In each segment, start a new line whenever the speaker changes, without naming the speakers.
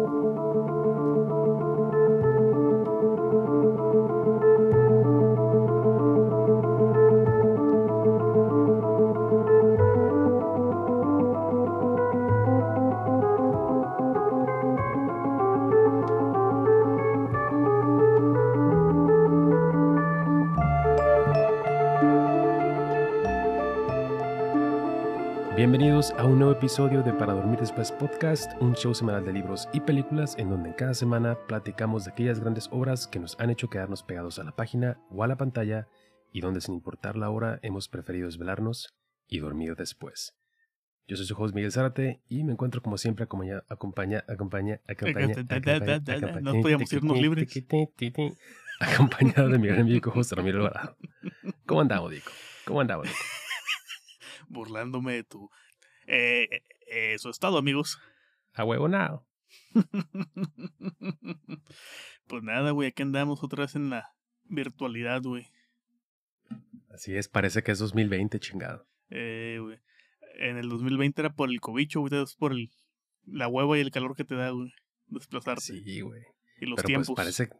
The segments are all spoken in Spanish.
Música Bienvenidos a un nuevo episodio de Para Dormir Después Podcast, un show semanal de libros y películas en donde cada semana platicamos de aquellas grandes obras que nos han hecho quedarnos pegados a la página o a la pantalla y donde sin importar la hora hemos preferido desvelarnos y dormir después. Yo soy su host Miguel Zárate y me encuentro como siempre acompaña, acompaña, acompaña, acompaña,
No podíamos irnos libres.
Acompañado de mi gran amigo José Ramiro Alvarado. ¿Cómo andamos, Dico? ¿Cómo andamos, Dico?
burlándome de tu... Eh, eh, eso es todo, amigos.
A huevo nada.
pues nada, güey, aquí andamos otra vez en la virtualidad, güey.
Así es, parece que es 2020, chingado.
Eh, güey. En el 2020 era por el cobicho, güey, es por el, la hueva y el calor que te da, güey, desplazarte.
Sí, güey.
Y los
Pero
tiempos.
pues parece,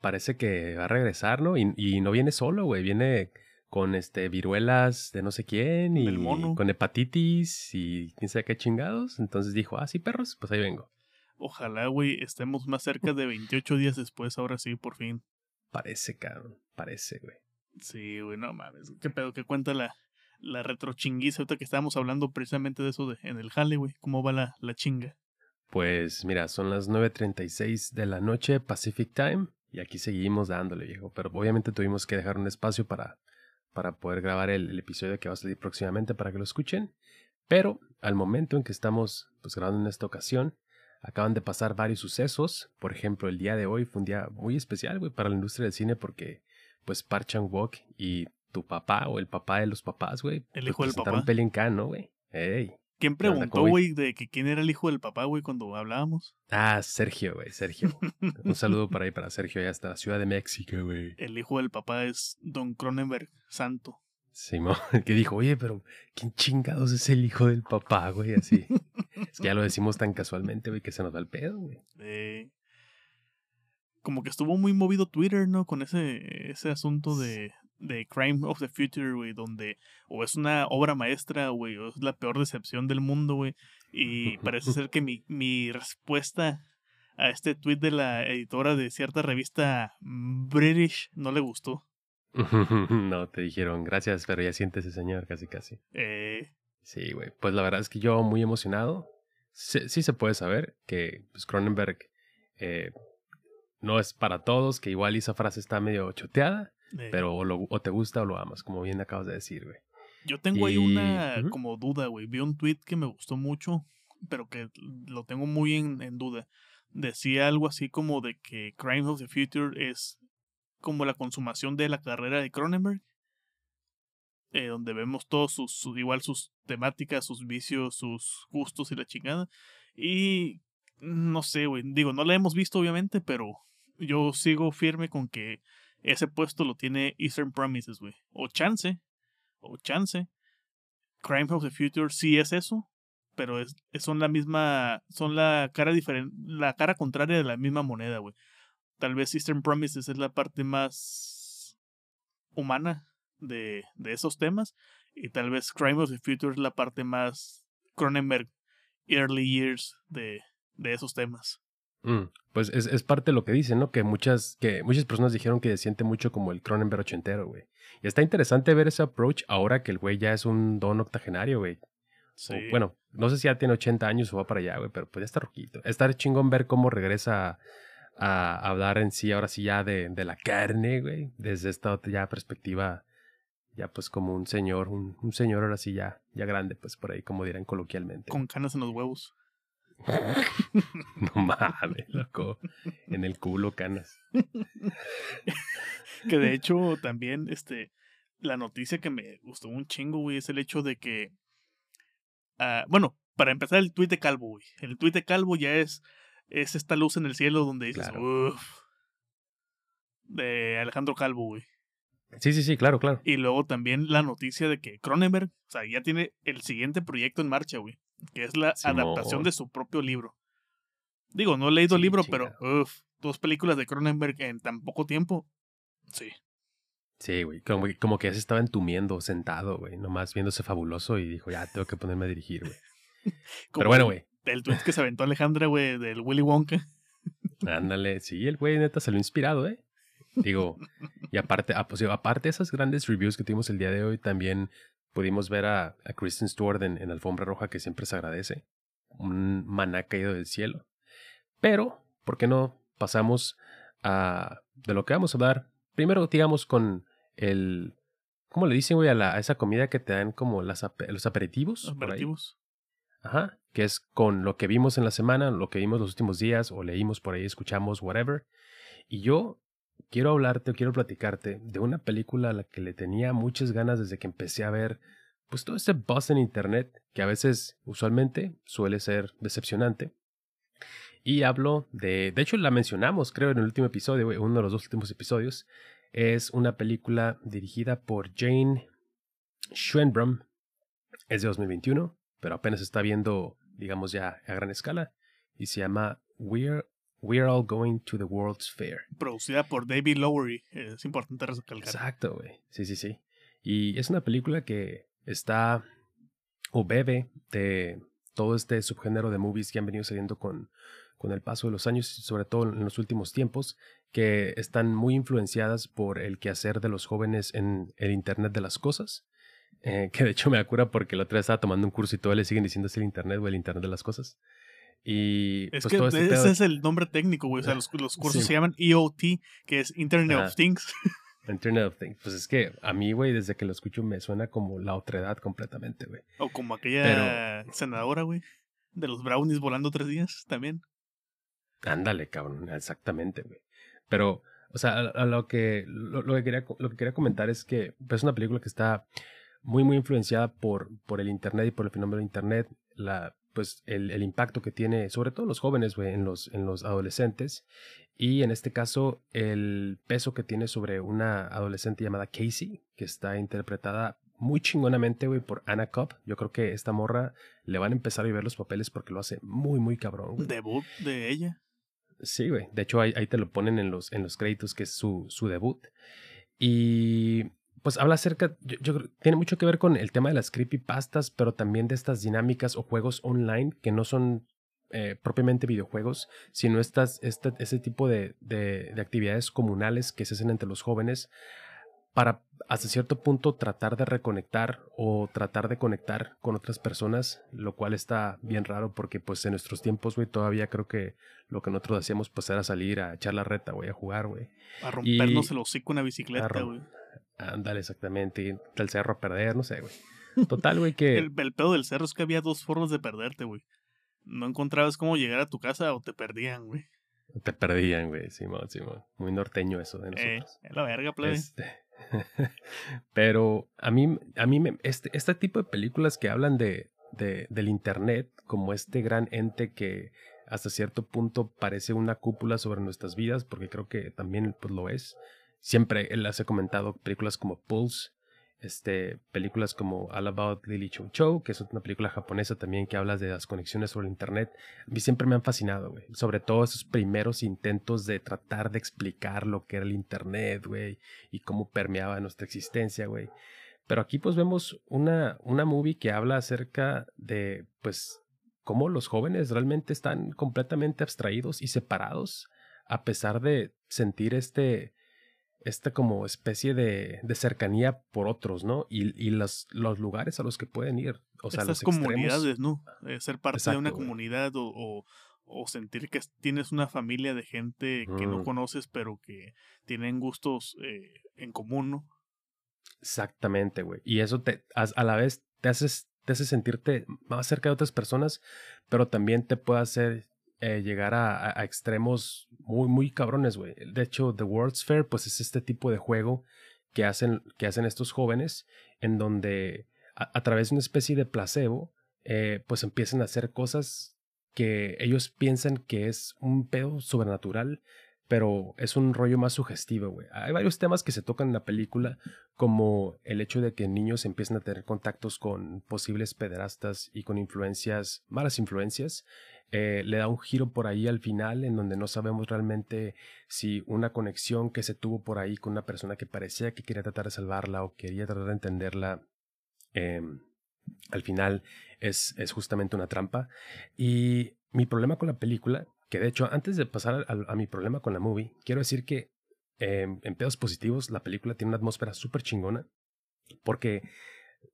parece que va a regresar, ¿no? Y, y no viene solo, güey, viene con este viruelas de no sé quién y con hepatitis y quién sabe qué chingados. Entonces dijo, ah, sí, perros, pues ahí vengo.
Ojalá, güey, estemos más cerca de 28 días después, ahora sí, por fin.
Parece, cabrón, parece, güey.
Sí, güey, no mames. ¿Qué pedo? ¿Qué cuenta la, la retrochinguiza ahorita que estábamos hablando precisamente de eso de, en el jale, güey? ¿Cómo va la, la chinga?
Pues mira, son las 9.36 de la noche Pacific Time y aquí seguimos dándole, viejo. Pero obviamente tuvimos que dejar un espacio para para poder grabar el, episodio que va a salir próximamente para que lo escuchen. Pero al momento en que estamos pues, grabando en esta ocasión, acaban de pasar varios sucesos. Por ejemplo, el día de hoy fue un día muy especial, güey, para la industria del cine porque, pues, Park Chan-wook y tu papá o el papá de los papás, güey,
el
pues,
hijo del papá.
Pelincan, ¿no, güey? Ey.
¿Quién preguntó, güey, de que quién era el hijo del papá, güey, cuando hablábamos?
Ah, Sergio, güey, Sergio. Un saludo para ahí para Sergio, allá hasta la Ciudad de México, güey.
El hijo del papá es Don Cronenberg Santo.
Simón, que dijo, oye, pero ¿quién chingados es el hijo del papá, güey? Así. es que ya lo decimos tan casualmente, güey, que se nos da el pedo, güey.
Eh, como que estuvo muy movido Twitter, ¿no? Con ese, ese asunto de, de Crime of the Future, güey, donde o es una obra maestra, güey, o es la peor decepción del mundo, güey. Y parece ser que mi, mi respuesta a este tweet de la editora de cierta revista British no le gustó.
no, te dijeron, gracias, pero ya siéntese, señor, casi casi.
Eh...
Sí, güey. Pues la verdad es que yo muy emocionado. Sí, sí se puede saber que pues, Cronenberg eh, no es para todos, que igual esa frase está medio choteada. Pero o, lo, o, te gusta o lo amas, como bien acabas de decir, güey.
Yo tengo ahí una como duda, güey. Vi un tweet que me gustó mucho, pero que lo tengo muy en, en, duda. Decía algo así como de que Crimes of the Future es como la consumación de la carrera de Cronenberg. Eh, donde vemos todos sus, igual sus temáticas, sus vicios, sus gustos y la chingada. Y no sé, güey. Digo, no la hemos visto obviamente, pero yo sigo firme con que ese puesto lo tiene Eastern Promises, güey. O chance. O chance. Crime of the Future sí es eso. Pero es, son la misma. Son la cara diferente. La cara contraria de la misma moneda, güey. Tal vez Eastern Promises es la parte más humana de, de esos temas. Y tal vez Crime of the Future es la parte más Cronenberg Early Years de, de esos temas.
Mm, pues es, es, parte de lo que dicen, ¿no? Que muchas, que muchas personas dijeron que se siente mucho como el Cronenberg ochentero, güey. Y está interesante ver ese approach ahora que el güey ya es un don octogenario, güey.
Sí.
bueno, no sé si ya tiene 80 años o va para allá, güey, pero pues ya está roquito. Está chingón ver cómo regresa a, hablar en sí, ahora sí ya de, de la carne, güey. Desde esta ya perspectiva, ya pues como un señor, un, un señor ahora sí ya, ya grande, pues por ahí, como dirán coloquialmente.
Con canas en los huevos.
no mames, loco. En el culo, canas.
que de hecho, también, este, la noticia que me gustó un chingo, güey, es el hecho de que. Uh, bueno, para empezar, el tuit de Calvo, güey. El tuit de Calvo ya es, es esta luz en el cielo donde dices,
claro.
uff. De Alejandro Calvo, güey.
Sí, sí, sí, claro, claro.
Y luego también la noticia de que Cronenberg, o sea, ya tiene el siguiente proyecto en marcha, güey que es la
Simón.
adaptación de su propio libro. Digo, no he leído el libro, pero uf, dos películas de Cronenberg en tan poco tiempo. Sí.
Sí, güey. Como, como, que ya se estaba entumiendo, sentado, güey. Nomás viéndose fabuloso y dijo, ya, tengo que ponerme a dirigir, güey. Pero bueno, güey.
El tweet que se aventó Alejandra, güey, del Willy Wonka.
Ándale, sí, el güey neta salió inspirado, ¿eh? Digo, y aparte, ah, pues, aparte de esas grandes reviews que tuvimos el día de hoy, también pudimos ver a, a Kristen Stewart en, en, Alfombra Roja, que siempre se agradece. Un maná caído del cielo. Pero, ¿por qué no pasamos a de lo que vamos a hablar? Primero, digamos, con el. ¿Cómo le dicen, güey, a, la, a esa comida que te dan como las, los aperitivos?
Aperitivos.
Ajá, que es con lo que vimos en la semana, lo que vimos los últimos días, o leímos por ahí, escuchamos, whatever. Y yo quiero hablarte, quiero platicarte de una película a la que le tenía muchas ganas desde que empecé a ver, pues todo ese buzz en internet, que a veces, usualmente, suele ser decepcionante. Y hablo de, de hecho la mencionamos, creo, en el último episodio, uno de los dos últimos episodios. Es una película dirigida por Jane Schwenbrum. Es de 2021 pero apenas está viendo, digamos ya a gran escala, y se llama We're, We're All Going to the World's Fair.
Producida por David Lowery, es importante recalcar.
Exacto, güey. Sí, sí, sí. Y es una película que está o bebe de todo este subgénero de movies que han venido saliendo con, con el paso de los años, sobre todo en los últimos tiempos, que están muy influenciadas por el quehacer de los jóvenes en el Internet de las Cosas eh, que de hecho me acura porque la otra vez estaba tomando un curso y todo le siguen diciendo es el Internet o el Internet de las cosas. Y
es pues, que este ese es el nombre técnico, güey. O sea, los, cursos se llaman EOT, que es Internet of Things.
Internet of Things. Pues es que a mí, güey, desde que lo escucho me suena como la otra edad completamente, güey.
O como aquella senadora, güey, de los brownies volando tres días también.
Ándale, cabrón, exactamente, güey. Pero, o sea, a, lo, que, lo, que quería, lo que quería comentar es que pues, es una película que está muy, muy influenciada por, por el Internet y por el fenómeno de Internet, la, pues el, el impacto que tiene, sobre todo los jóvenes, güey, en los, en los adolescentes. Y en este caso, el peso que tiene sobre una adolescente llamada Casey, que está interpretada muy chingonamente, güey, por Anna Cobb. Yo creo que esta morra le van a empezar a ver los papeles porque lo hace muy, muy cabrón.
¿Debut de ella?
Sí, güey. De hecho, ahí, ahí, te lo ponen en los, en los créditos, que es su, su debut. Y pues habla acerca, yo, tiene mucho que ver con el tema de las creepypastas, pero también de estas dinámicas o juegos online que no son eh, propiamente videojuegos, sino estas, este, tipo de, de, actividades comunales que se hacen entre los jóvenes para hasta cierto punto tratar de reconectar o tratar de conectar con otras personas, lo cual está bien raro porque pues en nuestros tiempos, güey, todavía creo que lo que nosotros hacíamos pues era salir a echar la reta, güey, a jugar, güey.
A rompernos el hocico una bicicleta, güey.
Ándale, exactamente. del cerro a perder, no sé, güey. Total, güey, que.
el, pedo del cerro es que había dos formas de perderte, güey. No encontrabas cómo llegar a tu casa o te perdían, güey.
Te perdían, güey, Simón, Simón. Muy norteño eso de
eh, nosotros. Eh, la verga, plebe. Este...
Pero a mí, a mí me, este, este tipo de películas que hablan de, de, del Internet como este gran ente que hasta cierto punto parece una cúpula sobre nuestras vidas, porque creo que también pues, lo es siempre las he comentado películas como Pulse, este, películas como All About Lily Chow Chow, que es una película japonesa también que habla de las conexiones sobre internet. A mí siempre me han fascinado, güey. Sobre todo esos primeros intentos de tratar de explicar lo que era el internet, güey, y cómo permeaba nuestra existencia, güey. Pero aquí pues vemos una, una movie que habla acerca de, pues, cómo los jóvenes realmente están completamente abstraídos y separados, a pesar de sentir este, esta como especie de, de cercanía por otros, ¿no? Y, y los, los, lugares a los que pueden ir. O sea, Estas
comunidades, ¿no? Eh, ser parte de una comunidad o, o, sentir que tienes una familia de gente que no conoces, pero que tienen gustos eh, en común, ¿no?
Exactamente, güey. Y eso te, a, la vez te haces te hace sentirte más cerca de otras personas, pero también te puede hacer eh, llegar a, extremos muy, muy cabrones, güey. De hecho, The World's Fair, pues es este tipo de juego que hacen, que hacen estos jóvenes, en donde a, través de una especie de placebo, eh, pues empiezan a hacer cosas que ellos piensan que es un pedo sobrenatural, pero es un rollo más sugestivo, güey. Hay varios temas que se tocan en la película, como el hecho de que niños empiezan a tener contactos con posibles pederastas y con influencias, malas influencias, eh, le da un giro por ahí al final en donde no sabemos realmente si una conexión que se tuvo por ahí con una persona que parecía que quería tratar de salvarla o quería tratar de entenderla, em, al final es, es justamente una trampa. Y mi problema con la película, que de hecho antes de pasar a, mi problema con la movie, quiero decir que em, en pedos positivos la película tiene una atmósfera súper chingona porque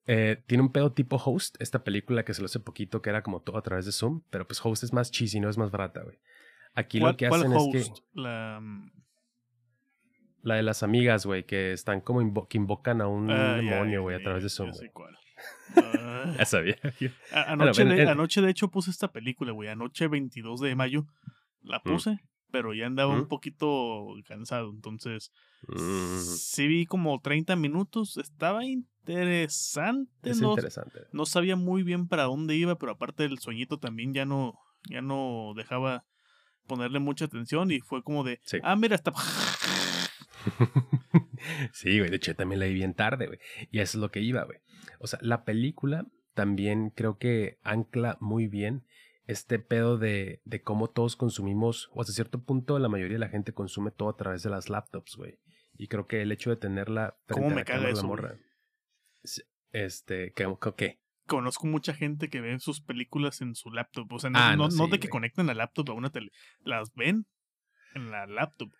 eh, tiene un pedo tipo Host, esta película que se lo hace poquito, que era como todo a través de Zoom, pero pues Host es más cheesy, no es más barata, güey. Aquí lo que hacen es que. La... Mm, la de las amigas, güey, que están como que invocan a un ah, demonio, güey, a través de Zoom. Ya sabía.
anoche, de, anoche, de hecho, puse esta película, güey. Anoche, 22 de mayo, la mm. puse pero ya andaba un poquito cansado. Entonces, mm. sí vi como 30 minutos. Estaba interesante. no, interesante. No sabía muy bien para dónde iba, pero aparte del sueñito también ya no, ya no dejaba ponerle mucha atención y fue como de, ah, mira, está...
sí, güey, de hecho también la vi bien tarde, güey. Y eso es lo que iba, güey. O sea, la película también creo que ancla muy bien este pedo de, de cómo todos consumimos, o hasta cierto punto la mayoría de la gente consume todo a través de las laptops, güey. Y creo que el hecho de tenerla
¿Cómo me caga eso, morra,
este, ¿qué.
Conozco mucha gente que ve sus películas en su laptop. O sea, no, ah, no, de que conecten la laptop a una tele. Las ven en la laptop.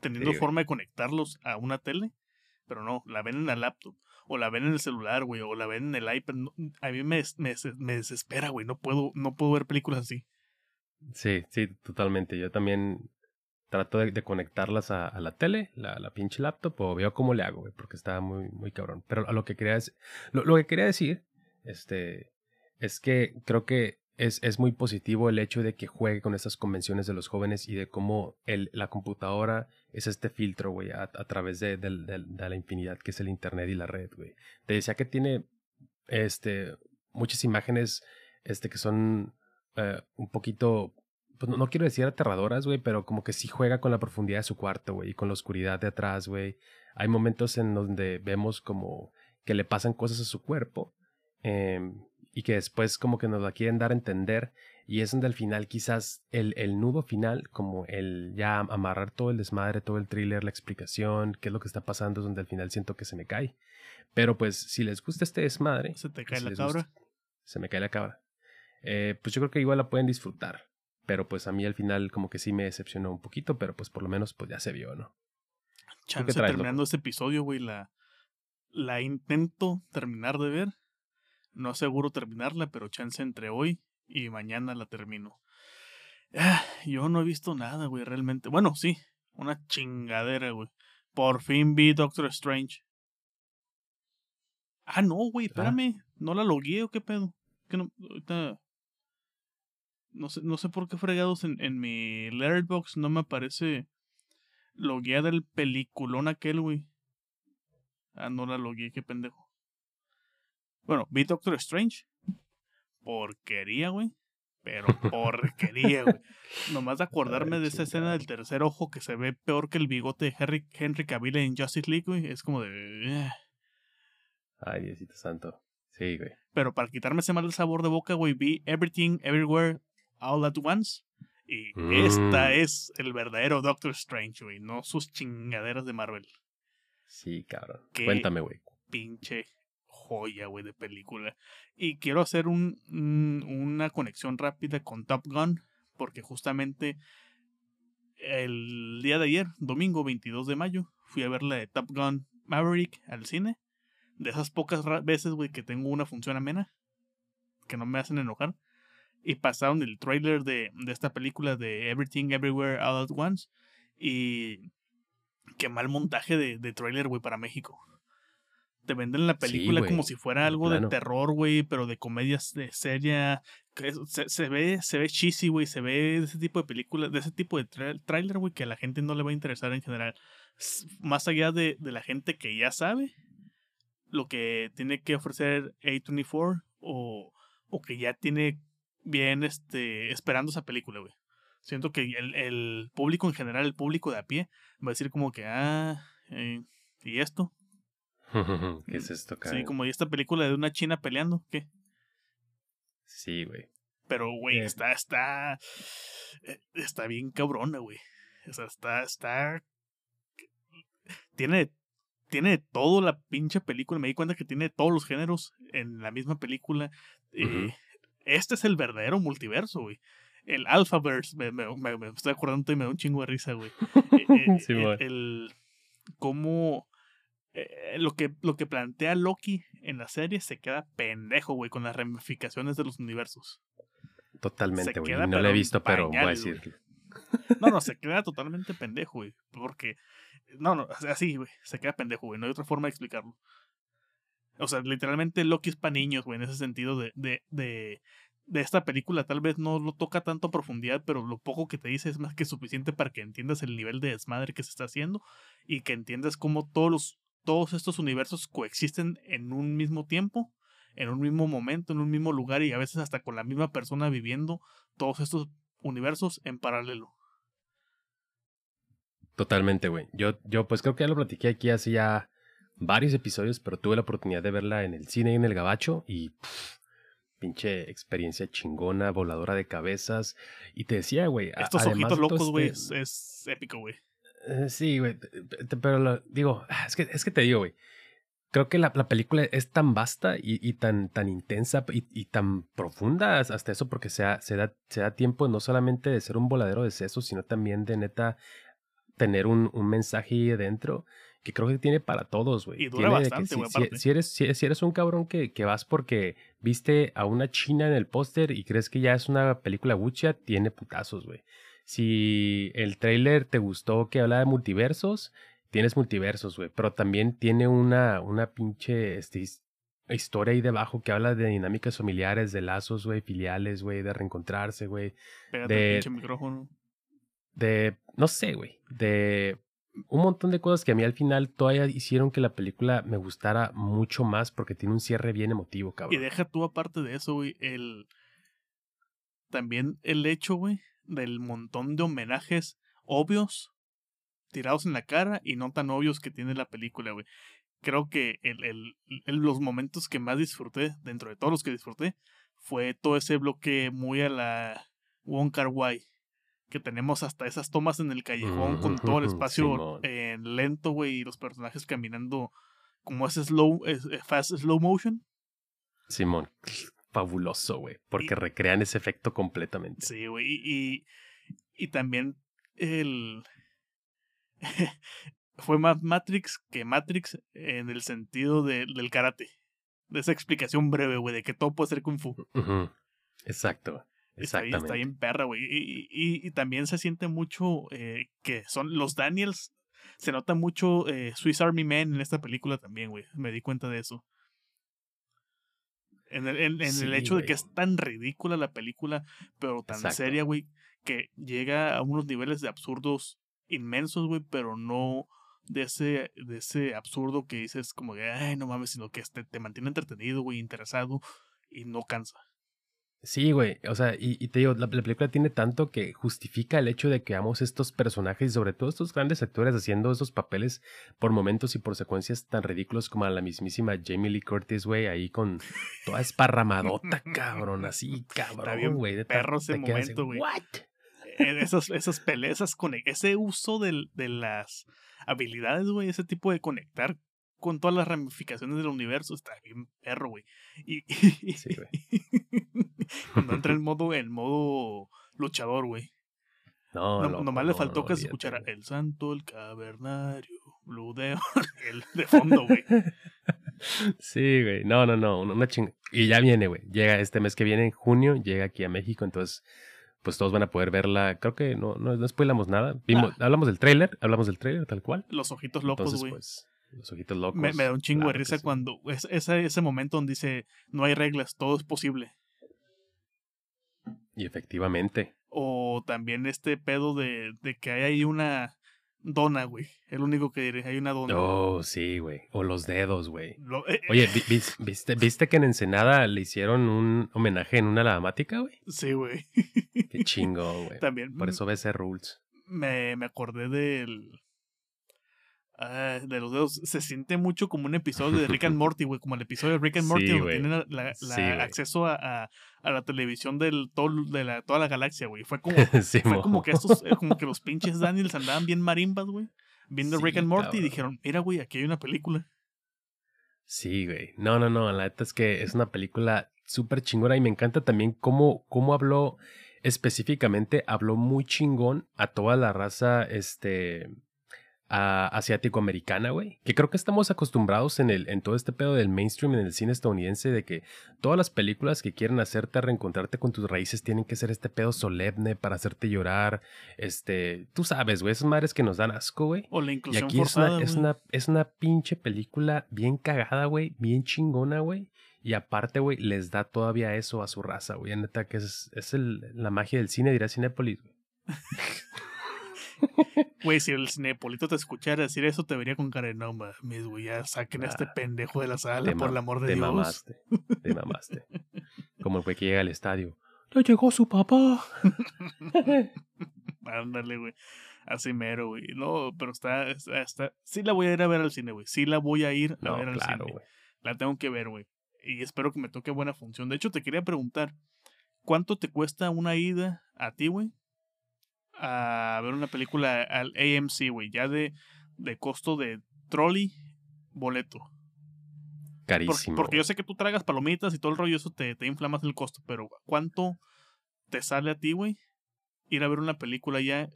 Teniendo forma de conectarlos a una tele. Pero no, la ven en la laptop o la ven en el celular, güey, o la ven en el iPad. A mí me, me, me desespera, güey. No puedo, no puedo ver películas así.
Sí, sí, totalmente. Yo también trato de, conectarlas a, la tele, la, la, pinche laptop, o veo cómo le hago, güey, porque está muy, muy cabrón. Pero a lo que quería decir, lo, que quería decir, este, es que creo que es, es, muy positivo el hecho de que juegue con estas convenciones de los jóvenes y de cómo el, la computadora es este filtro, güey, a, través de, la infinidad que es el Internet y la red, güey. Te decía que tiene este, muchas imágenes este, que son eh, un poquito, pues no, no quiero decir aterradoras, güey, pero como que sí juega con la profundidad de su cuarto, güey, y con la oscuridad de atrás, güey. Hay momentos en donde vemos como que le pasan cosas a su cuerpo. Eh, y que después como que nos la quieren dar a entender y es donde al final quizás el, el nudo final, como el ya amarrar todo el desmadre, todo el thriller, la explicación, qué es lo que está pasando, es donde al final siento que se me cae. Pero pues si les gusta este desmadre...
¿Se te cae la cabra?
se me cae la cabra. Eh, pues yo creo que igual la pueden disfrutar. Pero pues a mí al final como que sí me decepcionó un poquito, pero pues por lo menos pues ya se vio, ¿no?
Chance terminando este episodio, güey, la, la intento terminar de ver no aseguro terminarla, pero chance entre hoy y mañana la termino. Ah, yo no he visto nada, güey, realmente. Bueno, sí, una chingadera, güey. Por fin vi Doctor Strange. Ah, no, güey, ah. espérame. ¿No la logué o qué pedo? Que no, ahorita. No sé, no sé por qué fregados en, en mi Letterboxd no me aparece logueada el peliculón aquel, güey. Ah, no la logué, qué pendejo. Bueno, vi Doctor Strange. Porquería, güey. Pero porquería, güey. Nomás de acordarme de esa escena del tercer ojo que se ve peor que el bigote de Henry, Henry Cavill en Justice League, güey. Es como de.
Ay, Diosito Santo. Sí, güey.
Pero para quitarme ese mal sabor de boca, güey, vi Everything, Everywhere, All at Once. Y esta mm. es el verdadero Doctor Strange, güey. No sus chingaderas de Marvel.
Sí, cabrón. Cuéntame, güey.
Pinche joya, güey, de película. Y quiero hacer un, una conexión rápida con Top Gun, porque justamente el día de ayer, domingo 22 de mayo, fui a ver la de Top Gun Maverick al cine. De esas pocas veces, güey, que tengo una función amena, que no me hacen enojar. Y pasaron el trailer de, de esta película de Everything Everywhere All at Once. Y qué mal montaje de, de trailer, güey, para México te venden la película como si fuera algo de terror, güey, pero de comedias de seria. Se, se, ve, se ve cheesy, güey, se ve de ese tipo de películas, de ese tipo de trailer, güey, que a la gente no le va a interesar en general. Más allá de, de la gente que ya sabe lo que tiene que ofrecer A24 o, o que ya tiene bien este esperando esa película, güey. Siento que el, el, público en general, el público de a pie, va a decir como que, ah, eh, ¿y esto?
¿Qué es esto,
Sí, como esta película de una china peleando, ¿qué?
Sí, güey.
Pero, güey, eh. está, está, eh, está bien cabrona, güey. O sea, está, está, tiene, tiene todo la pinche película. Me di cuenta que tiene todos los géneros en la misma película. Eh, este es el verdadero multiverso, güey. El Alphaverse, me, me, me, estoy acordando y me da un chingo de risa, güey. sí, el, el, cómo eh, lo, que, lo que plantea Loki en la serie se queda pendejo, güey, con las ramificaciones de los universos.
Totalmente, güey. No lo he visto, pero voy a decir.
No, no, se queda totalmente pendejo, güey. Porque. No, no, así, güey. Se queda pendejo, güey. No hay otra forma de explicarlo. O sea, literalmente Loki es para niños, güey, en ese sentido de, de, de, de esta película. Tal vez no lo toca tanto a profundidad, pero lo poco que te dice es más que suficiente para que entiendas el nivel de desmadre que se está haciendo y que entiendas cómo todos los todos estos universos coexisten en un mismo tiempo, en un mismo momento, en un mismo lugar y a veces hasta con la misma persona viviendo todos estos universos en paralelo.
Totalmente, güey. Yo, yo pues creo que ya lo platiqué aquí hace ya varios episodios, pero tuve la oportunidad de verla en el cine y en el gabacho y pinche experiencia chingona, voladora de cabezas. Y te decía, güey.
Estos ojitos locos, güey, este es épico, güey.
Eh, sí, güey. Pero digo, ah, es que, es que te digo, güey. Creo que la, la, película es tan vasta y, y tan, tan intensa y, y, tan profunda hasta eso porque se, se, da, se da tiempo no solamente de ser un voladero de sesos, sino también de neta tener un, un mensaje dentro que creo que tiene para todos, güey.
Y dura bastante, güey,
si, si, eres, si, eres un cabrón que, que, vas porque viste a una china en el póster y crees que ya es una película bucha, tiene putazos, güey. Si el trailer te gustó que habla de multiversos, tienes multiversos, güey. Pero también tiene una, una pinche este, historia ahí debajo que habla de dinámicas familiares, de lazos, güey, filiales, güey, de reencontrarse, güey.
de, pinche micrófono.
De, no sé, güey. De un montón de cosas que a mí al final todavía hicieron que la película me gustara mucho más porque tiene un cierre bien emotivo, cabrón.
Y deja tú aparte de eso, güey, el... También el hecho, güey, del montón de homenajes obvios tirados en la cara y no tan obvios que tiene la película, güey. Creo que el, el, los momentos que más disfruté, dentro de todos los que disfruté, fue todo ese bloque muy a la Wong Kar Wai. Que tenemos hasta esas tomas en el callejón con todo el espacio en lento, güey, y los personajes caminando como ese slow, fast slow motion.
Simón, fabuloso, güey, porque recrean ese efecto completamente.
Sí, güey, y, y, también el... fue más Matrix que Matrix en el sentido de, del karate. De esa explicación breve, güey, de que todo puede ser kung fu.
Exacto. Exactamente.
Está, bien perra, güey. Y, y, y, también se siente mucho eh, que son los Daniels. Se nota mucho eh, Swiss Army Man en esta película también, güey. Me di cuenta de eso. En el, en, el hecho de que es tan ridícula la película, pero tan seria, güey, que llega a unos niveles de absurdos inmensos, güey, pero no de ese, de ese absurdo que dices como que, ay, no mames, sino que te, te mantiene entretenido, güey, interesado y no cansa.
Sí, güey. O sea, y, te digo, la, película tiene tanto que justifica el hecho de que amos estos personajes y sobre todo estos grandes actores haciendo esos papeles por momentos y por secuencias tan ridículos como a la mismísima Jamie Lee Curtis, güey, ahí con toda esparramadota, cabrón, así, cabrón, güey. De
perro ese momento, güey. Eh, esas, esas peleas, con ese uso de, de las habilidades, güey, ese tipo de conectar con todas las ramificaciones del universo, está bien perro, güey. Y, sí, güey. cuando entra en modo, en modo luchador, güey. No, no nomás le faltó que se escuchara el santo, el cavernario, Blue el de fondo, güey.
Sí, güey. No, no, no. Una ching... Y ya viene, güey. Llega este mes que viene, en junio, llega aquí a México. Entonces, pues todos van a poder verla. Creo que no, no, no spoilamos nada. Vimos, ah. Hablamos del tráiler, hablamos del tráiler tal cual.
Los ojitos locos, güey.
Pues, los ojitos locos.
Me, da un chingo de risa cuando es, ese, ese momento donde dice no hay reglas, todo es posible.
Y efectivamente.
O también este pedo de, de que hay ahí una dona, güey. El único que diré, hay una dona.
Oh, sí, güey. O los dedos, güey. Eh, Oye, ¿viste, ¿viste que en Ensenada le hicieron un homenaje en una lavamática, güey?
Sí, güey.
Qué chingo, güey.
También.
Por eso ves rules.
Me, me acordé del Ah, de los dedos. Se siente mucho como un episodio de Rick and Morty, güey. Como el episodio de Rick and Morty, donde tienen la, acceso a, a, la televisión del todo, de la, toda la galaxia, güey. Fue como, fue como que estos, eh, como que los pinches Daniels andaban bien marimbas, güey. Viendo Rick and Morty y dijeron, mira, güey, aquí hay una película.
Sí, güey. No, no, no. La neta es que es una película súper chingona y me encanta también cómo, cómo habló específicamente, habló muy chingón a toda la raza, este, asiático-americana, güey. Que creo que estamos acostumbrados en, el, en todo este pedo del mainstream, en el cine estadounidense, de que todas las películas que quieren hacerte reencontrarte con tus raíces tienen que ser este pedo solemne para hacerte llorar. Este, tú sabes, güey, esas madres que nos dan asco, güey.
O la inclusión
Y aquí es, una, es, una, es una pinche película bien cagada, güey, bien chingona, güey. Y aparte, güey, les da todavía eso a su raza, güey. Neta que es, es el, la magia del cine, dirá Cinépolis, güey.
Güey, si el cinepolito te escuchara decir eso, te vería con cara de no mames, güey. Ya saquen a este ah, pendejo de la sala, por el amor de
te
Dios.
Mamaste, te mamaste. Como el güey que llega al estadio. ¡Ya llegó su papá!
Ándale, güey. Así mero, güey. No, pero está, está, Sí la voy a ir a ver al cine, güey. Sí la voy a ir a ver al cine. Güey. La tengo que ver, güey. Y espero que me toque buena función. De hecho, te quería preguntar. ¿Cuánto te cuesta una ida a ti, güey? A ver una película al AMC, güey, ya de, de costo de trolley, boleto.
Carísimo.
Porque, yo sé que tú tragas palomitas y todo el rollo, eso te, te inflamas el costo, pero ¿cuánto te sale a ti, güey? Ir a ver una película ya,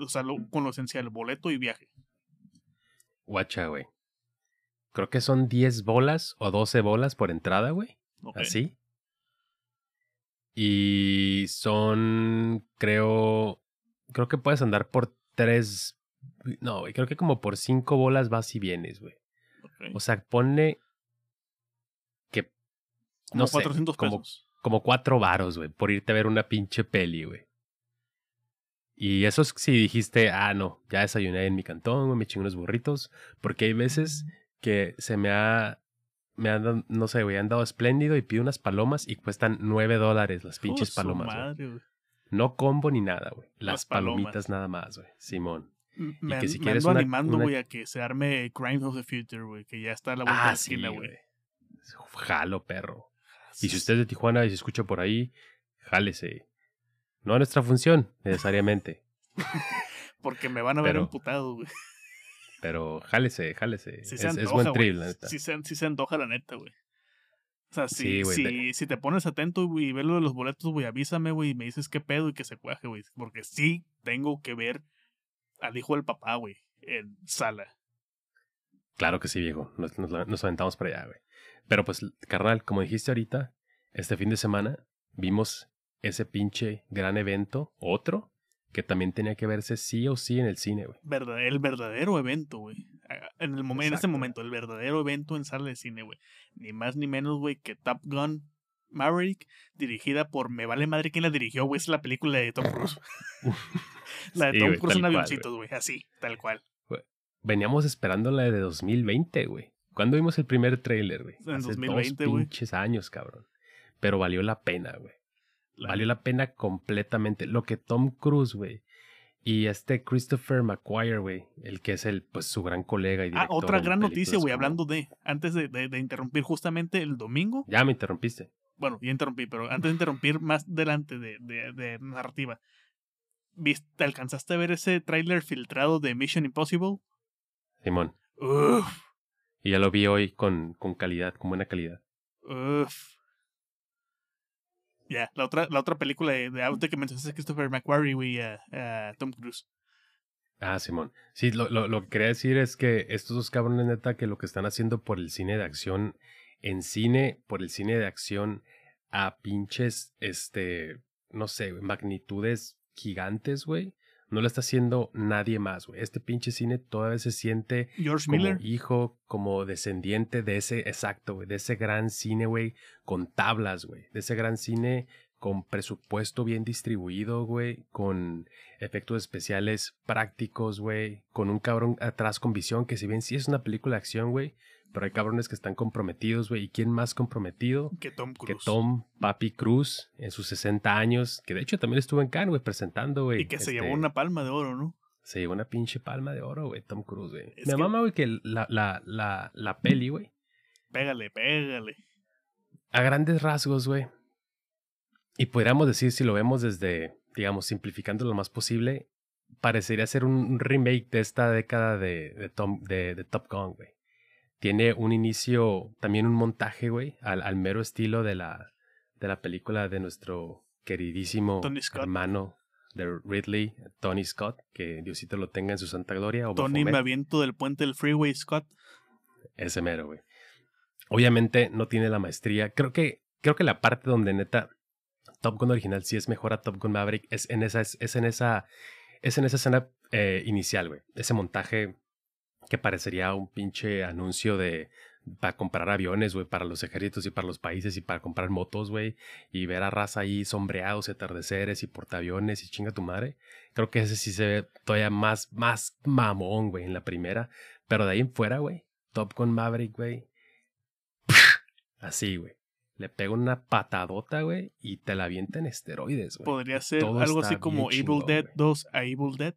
o sea, con lo esencial, boleto y viaje.
Guacha, güey. Creo que son 10 bolas o 12 bolas por entrada, güey. Así. Y son, creo, creo que puedes andar por tres. No, güey, creo que como por cinco bolas vas y vienes, güey. O sea, pone que.
no sé,
como, como cuatro varos, güey, por irte a ver una pinche peli, güey. Y eso es si dijiste, ah, no, ya desayuné en mi cantón, güey, me chingo unos burritos. Porque hay veces que se me ha. Me han, no sé, güey, han dado espléndido y pido unas palomas y cuestan nueve dólares las pinches palomas. Madre, güey. No combo ni nada, güey. Las, palomitas nada más, güey. Simón.
Me, y que si quieres animando, güey, a que se arme Crimes of the Future, güey, que ya está a la vuelta ah, de esquina, güey.
Jalo, perro. Y si usted es de Tijuana y se escucha por ahí, jálese. No a nuestra función, necesariamente.
Porque me van a ver emputado, güey.
Pero jálese, jálese. es, buen thrill, la neta.
Sí se, sí se antoja, la neta, güey. O sea, si, si, si, te pones atento y ves lo de los boletos, güey, avísame, güey, y me dices qué pedo y que se cuaje, güey. Porque sí tengo que ver al hijo del papá, güey, en sala.
Claro que sí, viejo. Nos, nos, aventamos para allá, güey. Pero pues, carnal, como dijiste ahorita, este fin de semana vimos ese pinche gran evento, otro, que también tenía que verse sí o sí en el cine, güey.
el verdadero evento, güey. En, el momento, en ese momento, el verdadero evento en sala de cine, güey. Ni más ni menos, güey, que Top Gun Maverick, dirigida por Me Vale Madre quién la dirigió, güey. Es la película de Tom Cruise. la de Tom Cruise en avioncitos, güey. Así, tal cual.
Veníamos esperando la de 2020, güey. ¿Cuándo vimos el primer tráiler, güey?
En 2020, güey.
pinches años, cabrón. Pero valió la pena, güey. Valió la pena completamente. Lo que Tom Cruise, güey. Y este Christopher McQuire, güey, el que es el, pues, su gran colega y ah, director.
Ah, otra gran noticia, güey, hablando de, antes de, de, interrumpir justamente el domingo.
Ya me interrumpiste.
Bueno, ya interrumpí, pero antes de interrumpir más delante de, de, narrativa. ¿Viste, alcanzaste a ver ese tráiler filtrado de Mission Impossible?
Simón.
Uf.
Y ya lo vi hoy con, con calidad, con buena calidad.
Uf. Ya, la otra, la otra película de, de auto que mencionaste es Christopher McQuarrie y a Tom Cruise.
Ah, Simón. Sí, lo, lo, lo, que quería decir es que estos dos cabrones, neta, que lo que están haciendo por el cine de acción, en cine, por el cine de acción, a pinches, este, no sé, magnitudes gigantes, güey. No lo está haciendo nadie más, güey. Este pinche cine todavía se siente
George
como
Miller.
hijo, como descendiente de ese, exacto, güey, de ese gran cine, güey, con tablas, güey. De ese gran cine con presupuesto bien distribuido, güey, con efectos especiales prácticos, güey, con un cabrón atrás con visión, que si bien sí es una película de acción, güey, pero hay cabrones que están comprometidos, güey. ¿Y quién más comprometido?
Que Tom Cruise.
Que Tom Papi Cruz en sus 60 años. Que de hecho también estuvo en Cannes, güey, presentando, güey.
Y que se llevó este una palma de oro, ¿no?
Sí, una pinche palma de oro, güey, Tom Cruise, güey. Me mama, güey, que la, la, la, la peli, güey.
Pégale, pégale.
A grandes rasgos, güey. Y podríamos decir, si lo vemos desde, digamos, simplificando lo más posible, parecería ser un remake de esta década de, de, Tom, de, de Top Gun, güey. Tiene un inicio, también un montaje, güey, al, al mero estilo de la, de la película de nuestro queridísimo hermano de Ridley, Tony Scott, que Diosito lo tenga en su santa gloria.
O Tony me aviento del puente del freeway, Scott.
Ese mero, güey. Obviamente no tiene la maestría. Creo que, creo que la parte donde neta Top Gun original sí es mejor a Top Gun Maverick es en esa, es, en esa, es en esa escena eh, inicial, güey. Ese montaje que parecería un pinche anuncio de para comprar aviones, güey, para los ejércitos y para los países y para comprar motos, güey, y ver a raza ahí sombreados, atardeceres y portaaviones y chinga tu madre. Creo que ese sí se ve todavía más, más mamón, güey, en la primera. Pero de ahí en fuera, güey, Top Gun Maverick, güey. Así, güey. Le pega una patadota, güey, y te la avienta en esteroides, güey.
Podría ser algo así como Evil Dead 2 a Evil Dead.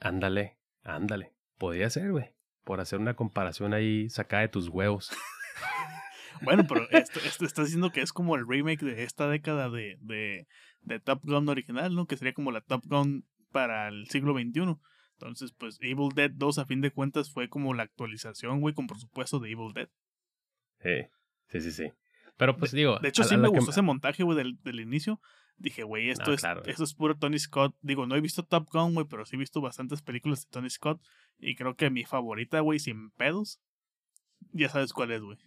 Ándale, ándale. Podría ser, güey por hacer una comparación ahí sacada de tus huevos.
bueno, pero esto, esto está diciendo que es como el remake de esta década de, de, de, Top Gun original, ¿no? Que sería como la Top Gun para el siglo XXI. Entonces, pues Evil Dead 2 a fin de cuentas fue como la actualización, güey, con por supuesto de Evil Dead.
Sí, sí, sí, sí. Pero pues digo...
De hecho, sí me gustó ese montaje, güey, del, del inicio. Dije, güey, esto, es, esto es puro Tony Scott. Digo, no he visto Top Gun, güey, pero sí he visto bastantes películas de Tony Scott. Y creo que mi favorita, güey, sin pedos, ya sabes cuál es, güey.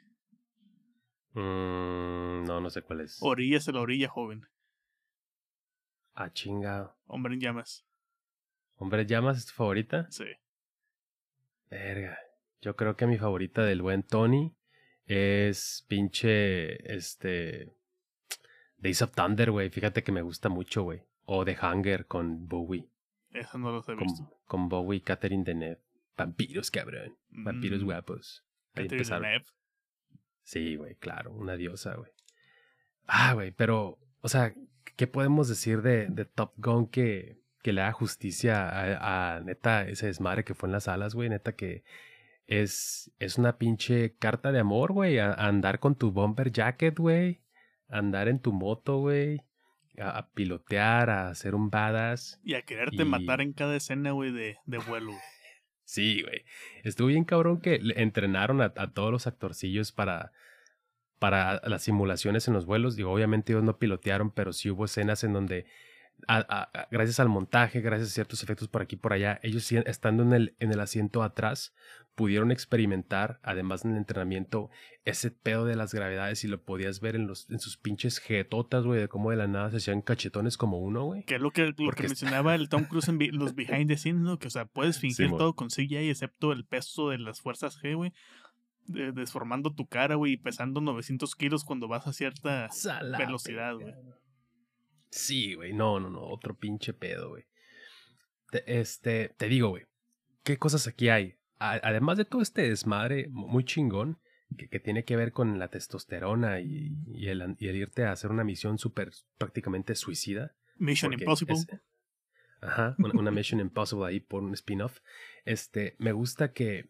Mm, no, no sé cuál es.
Orillas de la orilla, joven.
Ah, chinga.
Hombre en llamas.
¿Hombre en llamas es tu favorita?
Sí.
Verga. Yo creo que mi favorita del buen Tony es pinche, este, Days of Thunder, güey. Fíjate que me gusta mucho, güey. O The Hunger con Bowie.
Eso no lo he
con,
visto.
Con Bowie y Catherine Deneuve. Vampiros, cabrón. Vampiros mm. guapos.
Catherine Deneuve.
Sí, güey, claro. Una diosa, güey. Ah, güey, pero, o sea, ¿qué podemos decir de, de Top Gun que, que le haga justicia a, neta ese desmadre que fue en las salas, güey? Neta que es, es una pinche carta de amor, güey. andar con tu bomber jacket, güey andar en tu moto, güey, a, pilotear, a hacer un badass.
Y a quererte matar en cada escena, güey, de, de vuelo.
sí, güey. Estuvo bien cabrón que entrenaron a, a, todos los actorcillos para, para las simulaciones en los vuelos. Digo, obviamente ellos no pilotearon, pero sí hubo escenas en donde gracias al montaje, gracias a ciertos efectos por aquí y por allá, ellos estando en el, en el asiento atrás, pudieron experimentar, además del entrenamiento, ese pedo de las gravedades y lo podías ver en, los, en sus pinches jetotas, güey, de cómo de la nada se hacían cachetones como uno, güey.
Que es lo que, lo que mencionaba el Tom Cruise en los behind the scenes, ¿no? Que, o sea, puedes fingir todo con CGI excepto el peso de las fuerzas G, güey. desformando tu cara, güey, y pesando 900 kilos cuando vas a cierta velocidad, güey.
Sí, güey, no, no, no, otro pinche pedo, güey. este, te digo, güey, ¿qué cosas aquí hay? además de todo este desmadre muy chingón, que, tiene que ver con la testosterona y, el, irte a hacer una misión súper prácticamente suicida.
Mission Impossible.
ajá, una, Mission Impossible ahí por un spin-off. Este, me gusta que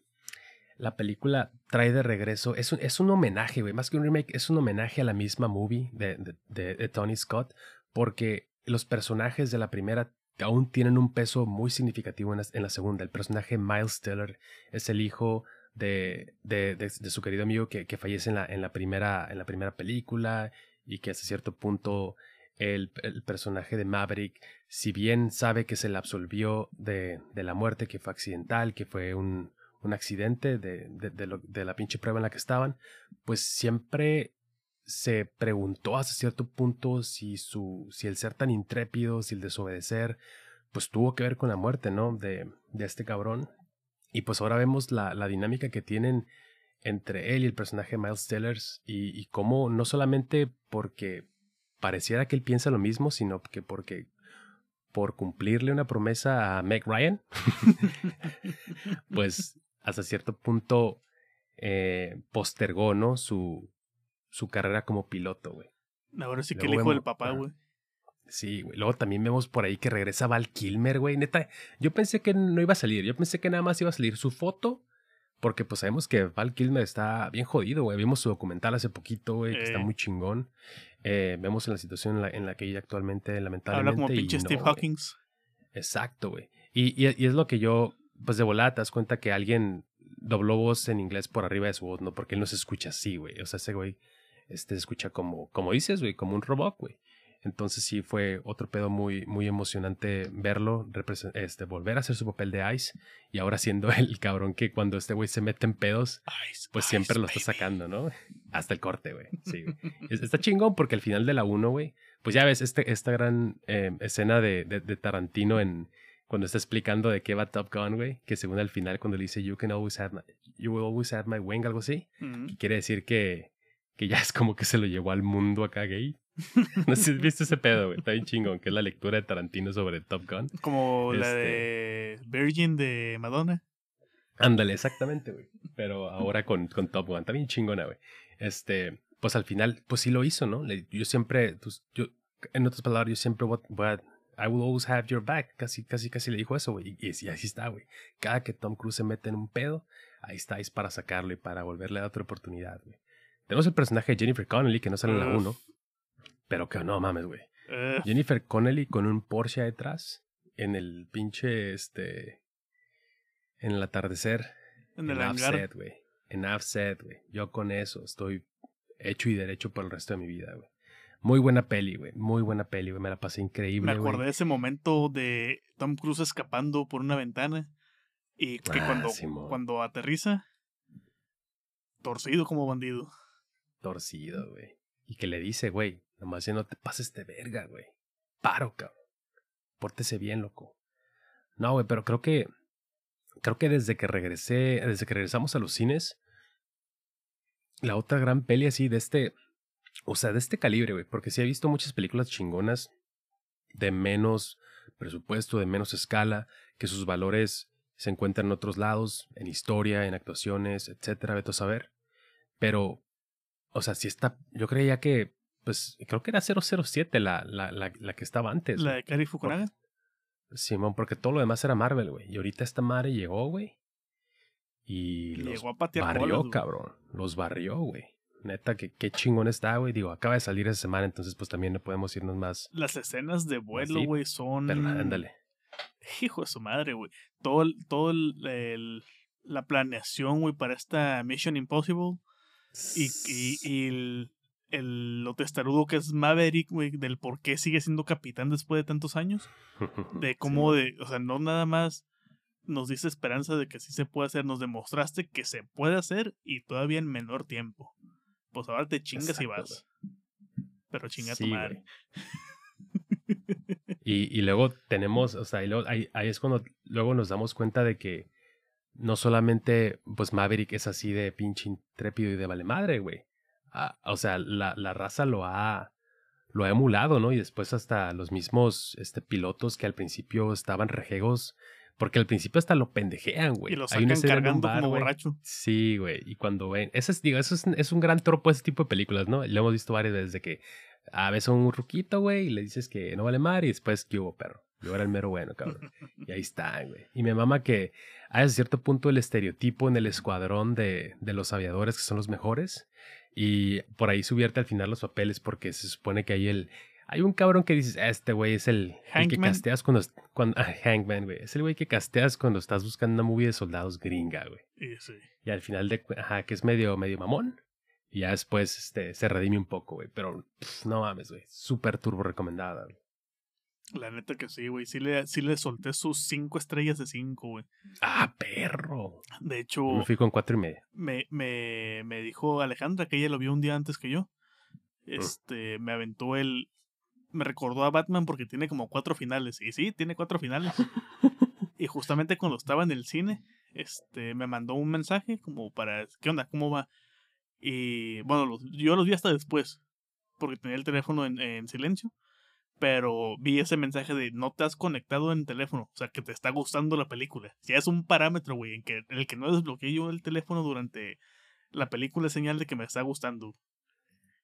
la película trae de regreso, es un, es un homenaje, güey, más que un remake, es un homenaje a la misma movie de, de Tony Scott, porque los personajes de la primera aún tienen un peso muy significativo en la, segunda. El personaje Miles Teller es el hijo de, de, su querido amigo que, que fallece en la, en, la primera, en la primera película y que hasta cierto punto el, el, personaje de Maverick, si bien sabe que se le absolvió de, de la muerte, que fue accidental, que fue un, un accidente de, de, de la pinche prueba en la que estaban, pues siempre se preguntó hasta cierto punto si su, si el ser tan intrépido, si el desobedecer, pues tuvo que ver con la muerte, ¿no? De, de este cabrón. Y pues ahora vemos la, la, dinámica que tienen entre él y el personaje Miles Tellers y, y cómo no solamente porque pareciera que él piensa lo mismo, sino que porque por cumplirle una promesa a Meg Ryan, pues hasta cierto punto eh, postergó, ¿no? Su, su carrera como piloto, güey.
Ahora sí que el hijo del papá, güey.
Sí, güey. Luego también vemos por ahí que regresa Val Kilmer, güey. Neta, yo pensé que no iba a salir. Yo pensé que nada más iba a salir su foto. Porque pues sabemos que Val Kilmer está bien jodido, güey. Vimos su documental hace poquito, güey, que está muy chingón. Eh, vemos en la situación en la, en la que ella actualmente, lamentablemente.
Habla como pinche Steve Hawkins.
Exacto, güey. Y, y, es lo que yo, pues de volada te das cuenta que alguien dobló voz en inglés por arriba de su voz, ¿no? Porque él no se escucha así, güey. O sea, ese güey este, se escucha como, como dices, güey, como un robot, güey. Entonces sí fue otro pedo muy, muy emocionante verlo, este, volver a hacer su papel de Ice y ahora siendo el cabrón que cuando este güey se mete en pedos, pues siempre lo está sacando, ¿no? Hasta el corte, güey. Sí, está chingón porque al final de la 1, güey, pues ya ves este, esta gran eh, escena de, de, Tarantino en cuando está explicando de qué va Top Gun, güey, que según al final cuando le dice you can always have my, you will always have my wing, algo así, quiere decir que, que ya es como que se lo llevó al mundo acá gay. no sé si viste ese pedo, güey. Está bien chingón, que es la lectura de Tarantino sobre Top Gun.
Como la de este Virgin de Madonna.
Ándale, exactamente, güey. Pero ahora con, con Top Gun. Está bien chingona, güey. Este, pues al final, pues sí lo hizo, ¿no? Yo siempre, pues, yo, en otras palabras, yo siempre voy a, I will always have your back. Casi, casi, casi le dijo eso, güey. Y, y, así está, güey. Cada que Tom Cruise se mete en un pedo, ahí estáis para sacarlo y para volverle a dar otra oportunidad, güey. Tenemos el personaje de Jennifer Connelly que no sale en la 1. Pero que no mames, güey. Eh. Jennifer Connelly con un Porsche detrás en el pinche este en el atardecer en el offset, güey. En offset, güey. Yo con eso estoy hecho y derecho por el resto de mi vida, güey. Muy buena peli, güey. Muy buena peli, güey. Me la pasé increíble.
Me acordé de ese momento de Tom Cruise escapando por una ventana. Y que ah, cuando, cuando aterriza, torcido como bandido.
Torcido, güey. Y que le dice, güey, Nomás ya no te pases de verga, güey. Paro, cabrón. Pórtese bien, loco. No, güey, pero creo que. Creo que desde que regresé. Desde que regresamos a los cines. La otra gran peli así de este. O sea, de este calibre, güey. Porque sí he visto muchas películas chingonas. De menos presupuesto, de menos escala. Que sus valores se encuentran en otros lados. En historia, en actuaciones, etcétera. Vete a saber. Pero. O sea, si está. Yo creía que pues creo que era 007 la, la, la, la que estaba antes.
¿La de Kari Fukunaga?
Simón, porque todo lo demás era Marvel, güey. Y ahorita esta madre llegó, güey. Y los barrió, cabrón. Los barrió, güey. Neta, que qué chingón está, güey. Digo, acaba de salir esa semana, entonces pues también no podemos irnos más.
Las escenas de vuelo, güey, son.
Pero ándale.
Hijo de su madre, güey. Todo, todo el, la planeación, güey, para esta Mission Impossible. Y, y, y el, el, lo testarudo que es Maverick, güey, del por qué sigue siendo capitán después de tantos años. De cómo, de, o sea, no nada más nos dice esperanza de que sí se puede hacer, nos demostraste que se puede hacer y todavía en menor tiempo. Pues ahora te chingas y vas. Pero chinga tu madre.
y, y, luego tenemos, o sea, ahí, ahí es cuando luego nos damos cuenta de que no solamente, pues Maverick es así de pinche intrépido y de vale madre, güey Ah, o sea, la, la, raza lo ha, lo ha emulado, ¿no? Y después hasta los mismos este, pilotos que al principio estaban rejegos, porque al principio hasta lo pendejean, güey.
Y lo sacan cargando como borracho.
Sí, güey. Y cuando ven, eso es, digo, eso es, es, un gran tropo ese tipo de películas, ¿no? Lo hemos visto varias veces de que a veces un ruquito, güey, y le dices que no vale mar y después que hubo perro. Yo era el mero bueno, cabrón. Y ahí está, güey. Y me mama que hay a cierto punto el estereotipo en el escuadrón de, de los aviadores que son los mejores y por ahí subierte al final los papeles porque se supone que hay el... Hay un cabrón que dices, este güey es el, que casteas cuando... cuando ah, Hangman, güey. Es el güey que casteas cuando estás buscando una movie de soldados gringa, güey. Y al final de... Ajá, que es medio, medio mamón. Y ya después este, se redime un poco, güey. Pero no mames, güey. Súper turbo recomendada, güey.
La neta que sí, güey. Sí le, sí le solté sus cinco estrellas de cinco, güey.
Ah, perro.
De hecho.
Me fui con cuatro y media.
Me, me, me dijo Alejandra que ella lo vio un día antes que yo. Mm. Este, me aventó el. Me recordó a Batman porque tiene como cuatro finales. Y sí, tiene cuatro finales. y justamente cuando estaba en el cine, este, me mandó un mensaje como para. ¿Qué onda? ¿Cómo va? Y bueno, yo los vi hasta después. Porque tenía el teléfono en, en silencio pero vi ese mensaje de no te has conectado en teléfono, o sea, que te está gustando la película. Ya es un parámetro, güey, en, que, el que no desbloqueé yo el teléfono durante la película es señal de que me está gustando.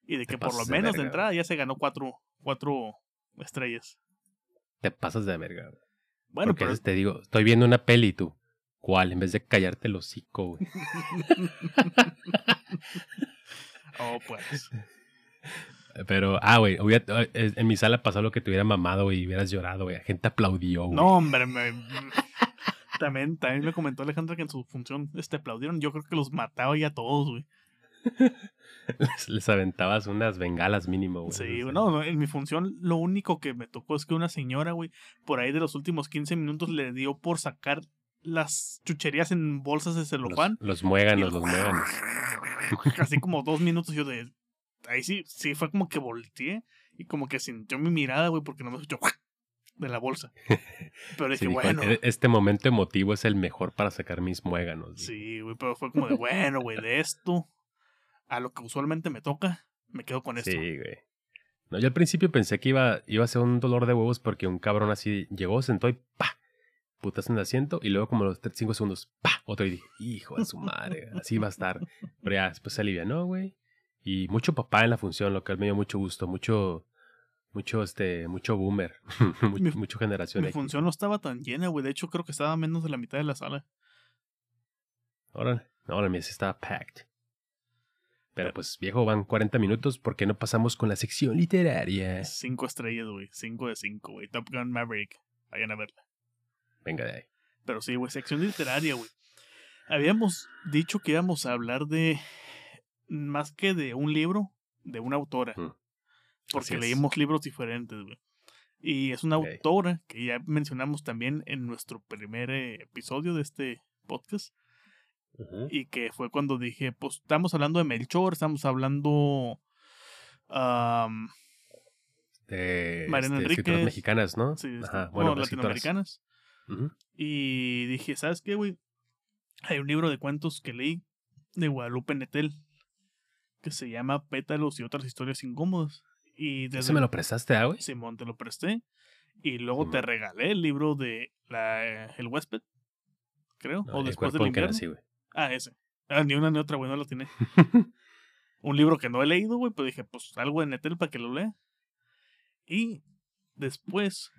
Y de que por lo menos de, entrada ya se ganó cuatro, cuatro, estrellas.
Te pasas de verga, Bueno, Porque pero... te digo, estoy viendo una peli y tú, ¿cuál? En vez de callarte el hocico, güey.
oh, pues.
Pero, ah, güey, en mi sala pasó lo que te hubiera mamado, güey, y hubieras llorado, güey. La gente aplaudió, güey.
No, hombre, también, también me comentó Alejandra que en su función este, aplaudieron. Yo creo que los mataba ya todos, güey.
Les, aventabas unas bengalas mínimo, güey.
Sí, no, en mi función lo único que me tocó es que una señora, güey, por ahí de los últimos 15 minutos le dio por sacar las chucherías en bolsas de celofán.
Los, los muéganos, los muéganos.
Así como dos minutos yo de, ahí sí, sí fue como que volteé y como que sintió mi mirada, güey, porque no me escuchó de la bolsa. Pero dije, bueno. E-,
este momento emotivo es el mejor para sacar mis muéganos.
Sí, güey, pero fue como de, bueno, güey, de esto a lo que usualmente me toca, me quedo con esto.
Sí, güey. No, yo al principio pensé que iba, iba a ser un dolor de huevos porque un cabrón así llegó, sentó y pa, putas en el asiento y luego como los 5 segundos, pa, otro y dije, hijo de su madre, así va a estar. Pero ya después se alivianó, güey. Y mucho papá en la función, lo que me dio mucho gusto, mucho, mucho, este, mucho boomer, mucho, generación.
Mi función no estaba tan llena, güey. De hecho, creo que estaba menos de la mitad de la sala.
Órale, no, ahora sí estaba packed. Pero pues, viejo, van 40 minutos. ¿Por qué no pasamos con la sección literaria?
Cinco estrellas, güey. Cinco de cinco, güey. Top Gun Maverick. Vayan a verla.
Venga de ahí.
Pero sí, güey, sección literaria, güey. Habíamos dicho que íbamos a hablar de más que de un libro, de una autora. Porque leímos libros diferentes, güey. Y es una autora que ya mencionamos también en nuestro primer eh, episodio de este podcast. Y que fue cuando dije, pues estamos hablando de Melchor, estamos hablando...
de Mariana este, mexicanas, ¿no?
Sí, bueno, latinoamericanas. Y dije, ¿sabes qué, güey? Hay un libro de cuentos que leí de Guadalupe Netel que se llama Pétalos y otras historias incómodas. Y
desde... ¿Ese me lo prestaste, ah, güey?
Simón, te lo presté. Y luego te regalé el libro de la, El huésped, creo. o después del invierno. ah, ese. Ah, ni una ni otra, güey, no lo tiene. Un libro que no he leído, güey, pero dije, pues algo de Netel para que lo lea. Y después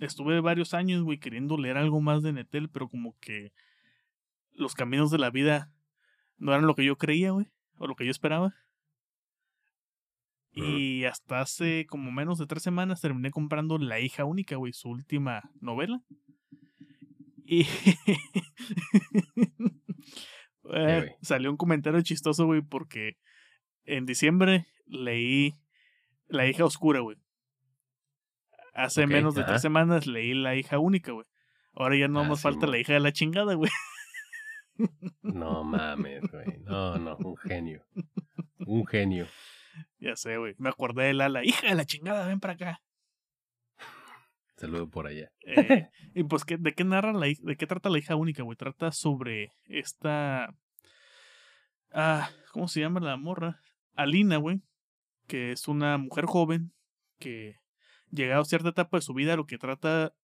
estuve varios años, güey, queriendo leer algo más de Netel, pero como que los caminos de la vida no eran lo que yo creía, güey o lo que yo esperaba. Y hasta hace como menos de tres semanas terminé comprando La hija única, güey, su última novela. Y eh, salió un comentario chistoso, güey, porque en diciembre leí La hija oscura, güey. Hace menos de tres semanas leí La hija única, güey. Ahora ya no ah, nos falta La hija de la chingada, güey.
No mames, güey. No, no, un genio. Un genio.
Ya sé, güey. Me acordé de la, la hija de la chingada, ven para acá.
Saludo por allá.
Eh, y pues, ¿de qué narra la de qué trata la hija única, güey? Trata sobre esta. Ah, ¿cómo se llama la morra? Alina, güey. Que es una mujer joven que, llegado a cierta etapa de su vida, lo que trata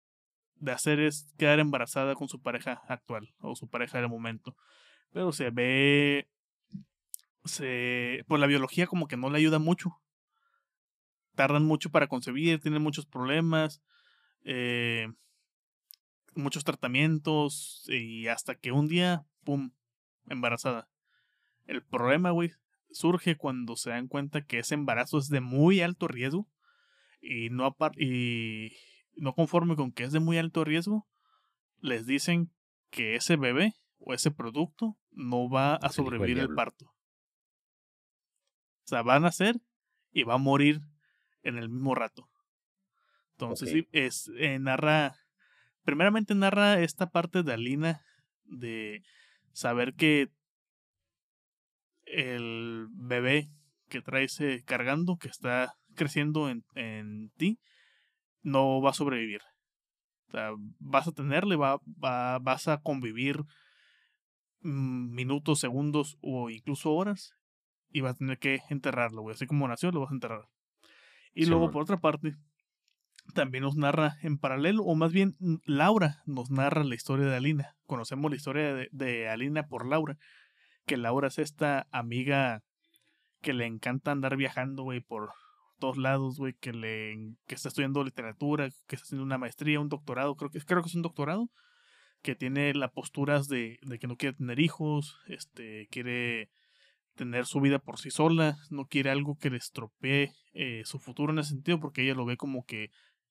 de hacer es quedar embarazada con su pareja actual o su pareja del momento. Pero se ve. Se. Pues la biología como que no le ayuda mucho. Tardan mucho para concebir, tienen muchos problemas. Eh, muchos tratamientos. Y hasta que un día, ¡pum! embarazada. El problema, güey, surge cuando se dan cuenta que ese embarazo es de muy alto riesgo. Y no, y, no conforme con que es de muy alto riesgo, les dicen que ese bebé o ese producto no va a sobrevivir el parto. O sea, va a nacer y va a morir en el mismo rato. Entonces, es, eh, narra, primeramente narra esta parte de Alina de saber que el bebé que traes cargando, que está creciendo en, en ti, no va a sobrevivir. O sea, vas a tenerle, va, va, vas a convivir mm, minutos, segundos o incluso horas y vas a tener que enterrarlo, güey. Así como nació, lo vas a enterrar. Y luego, por otra parte, también nos narra en paralelo, o más bien Laura nos narra la historia de Alina. Conocemos la historia de, de Alina por Laura, que Laura es esta amiga que le encanta andar viajando, güey, por todos lados, güey, que le que está estudiando literatura, que está haciendo una maestría, un doctorado, creo que creo que es un doctorado, que tiene las posturas de, de que no quiere tener hijos, este, quiere tener su vida por sí sola, no quiere algo que le estropee eh, su futuro en ese sentido, porque ella lo ve como que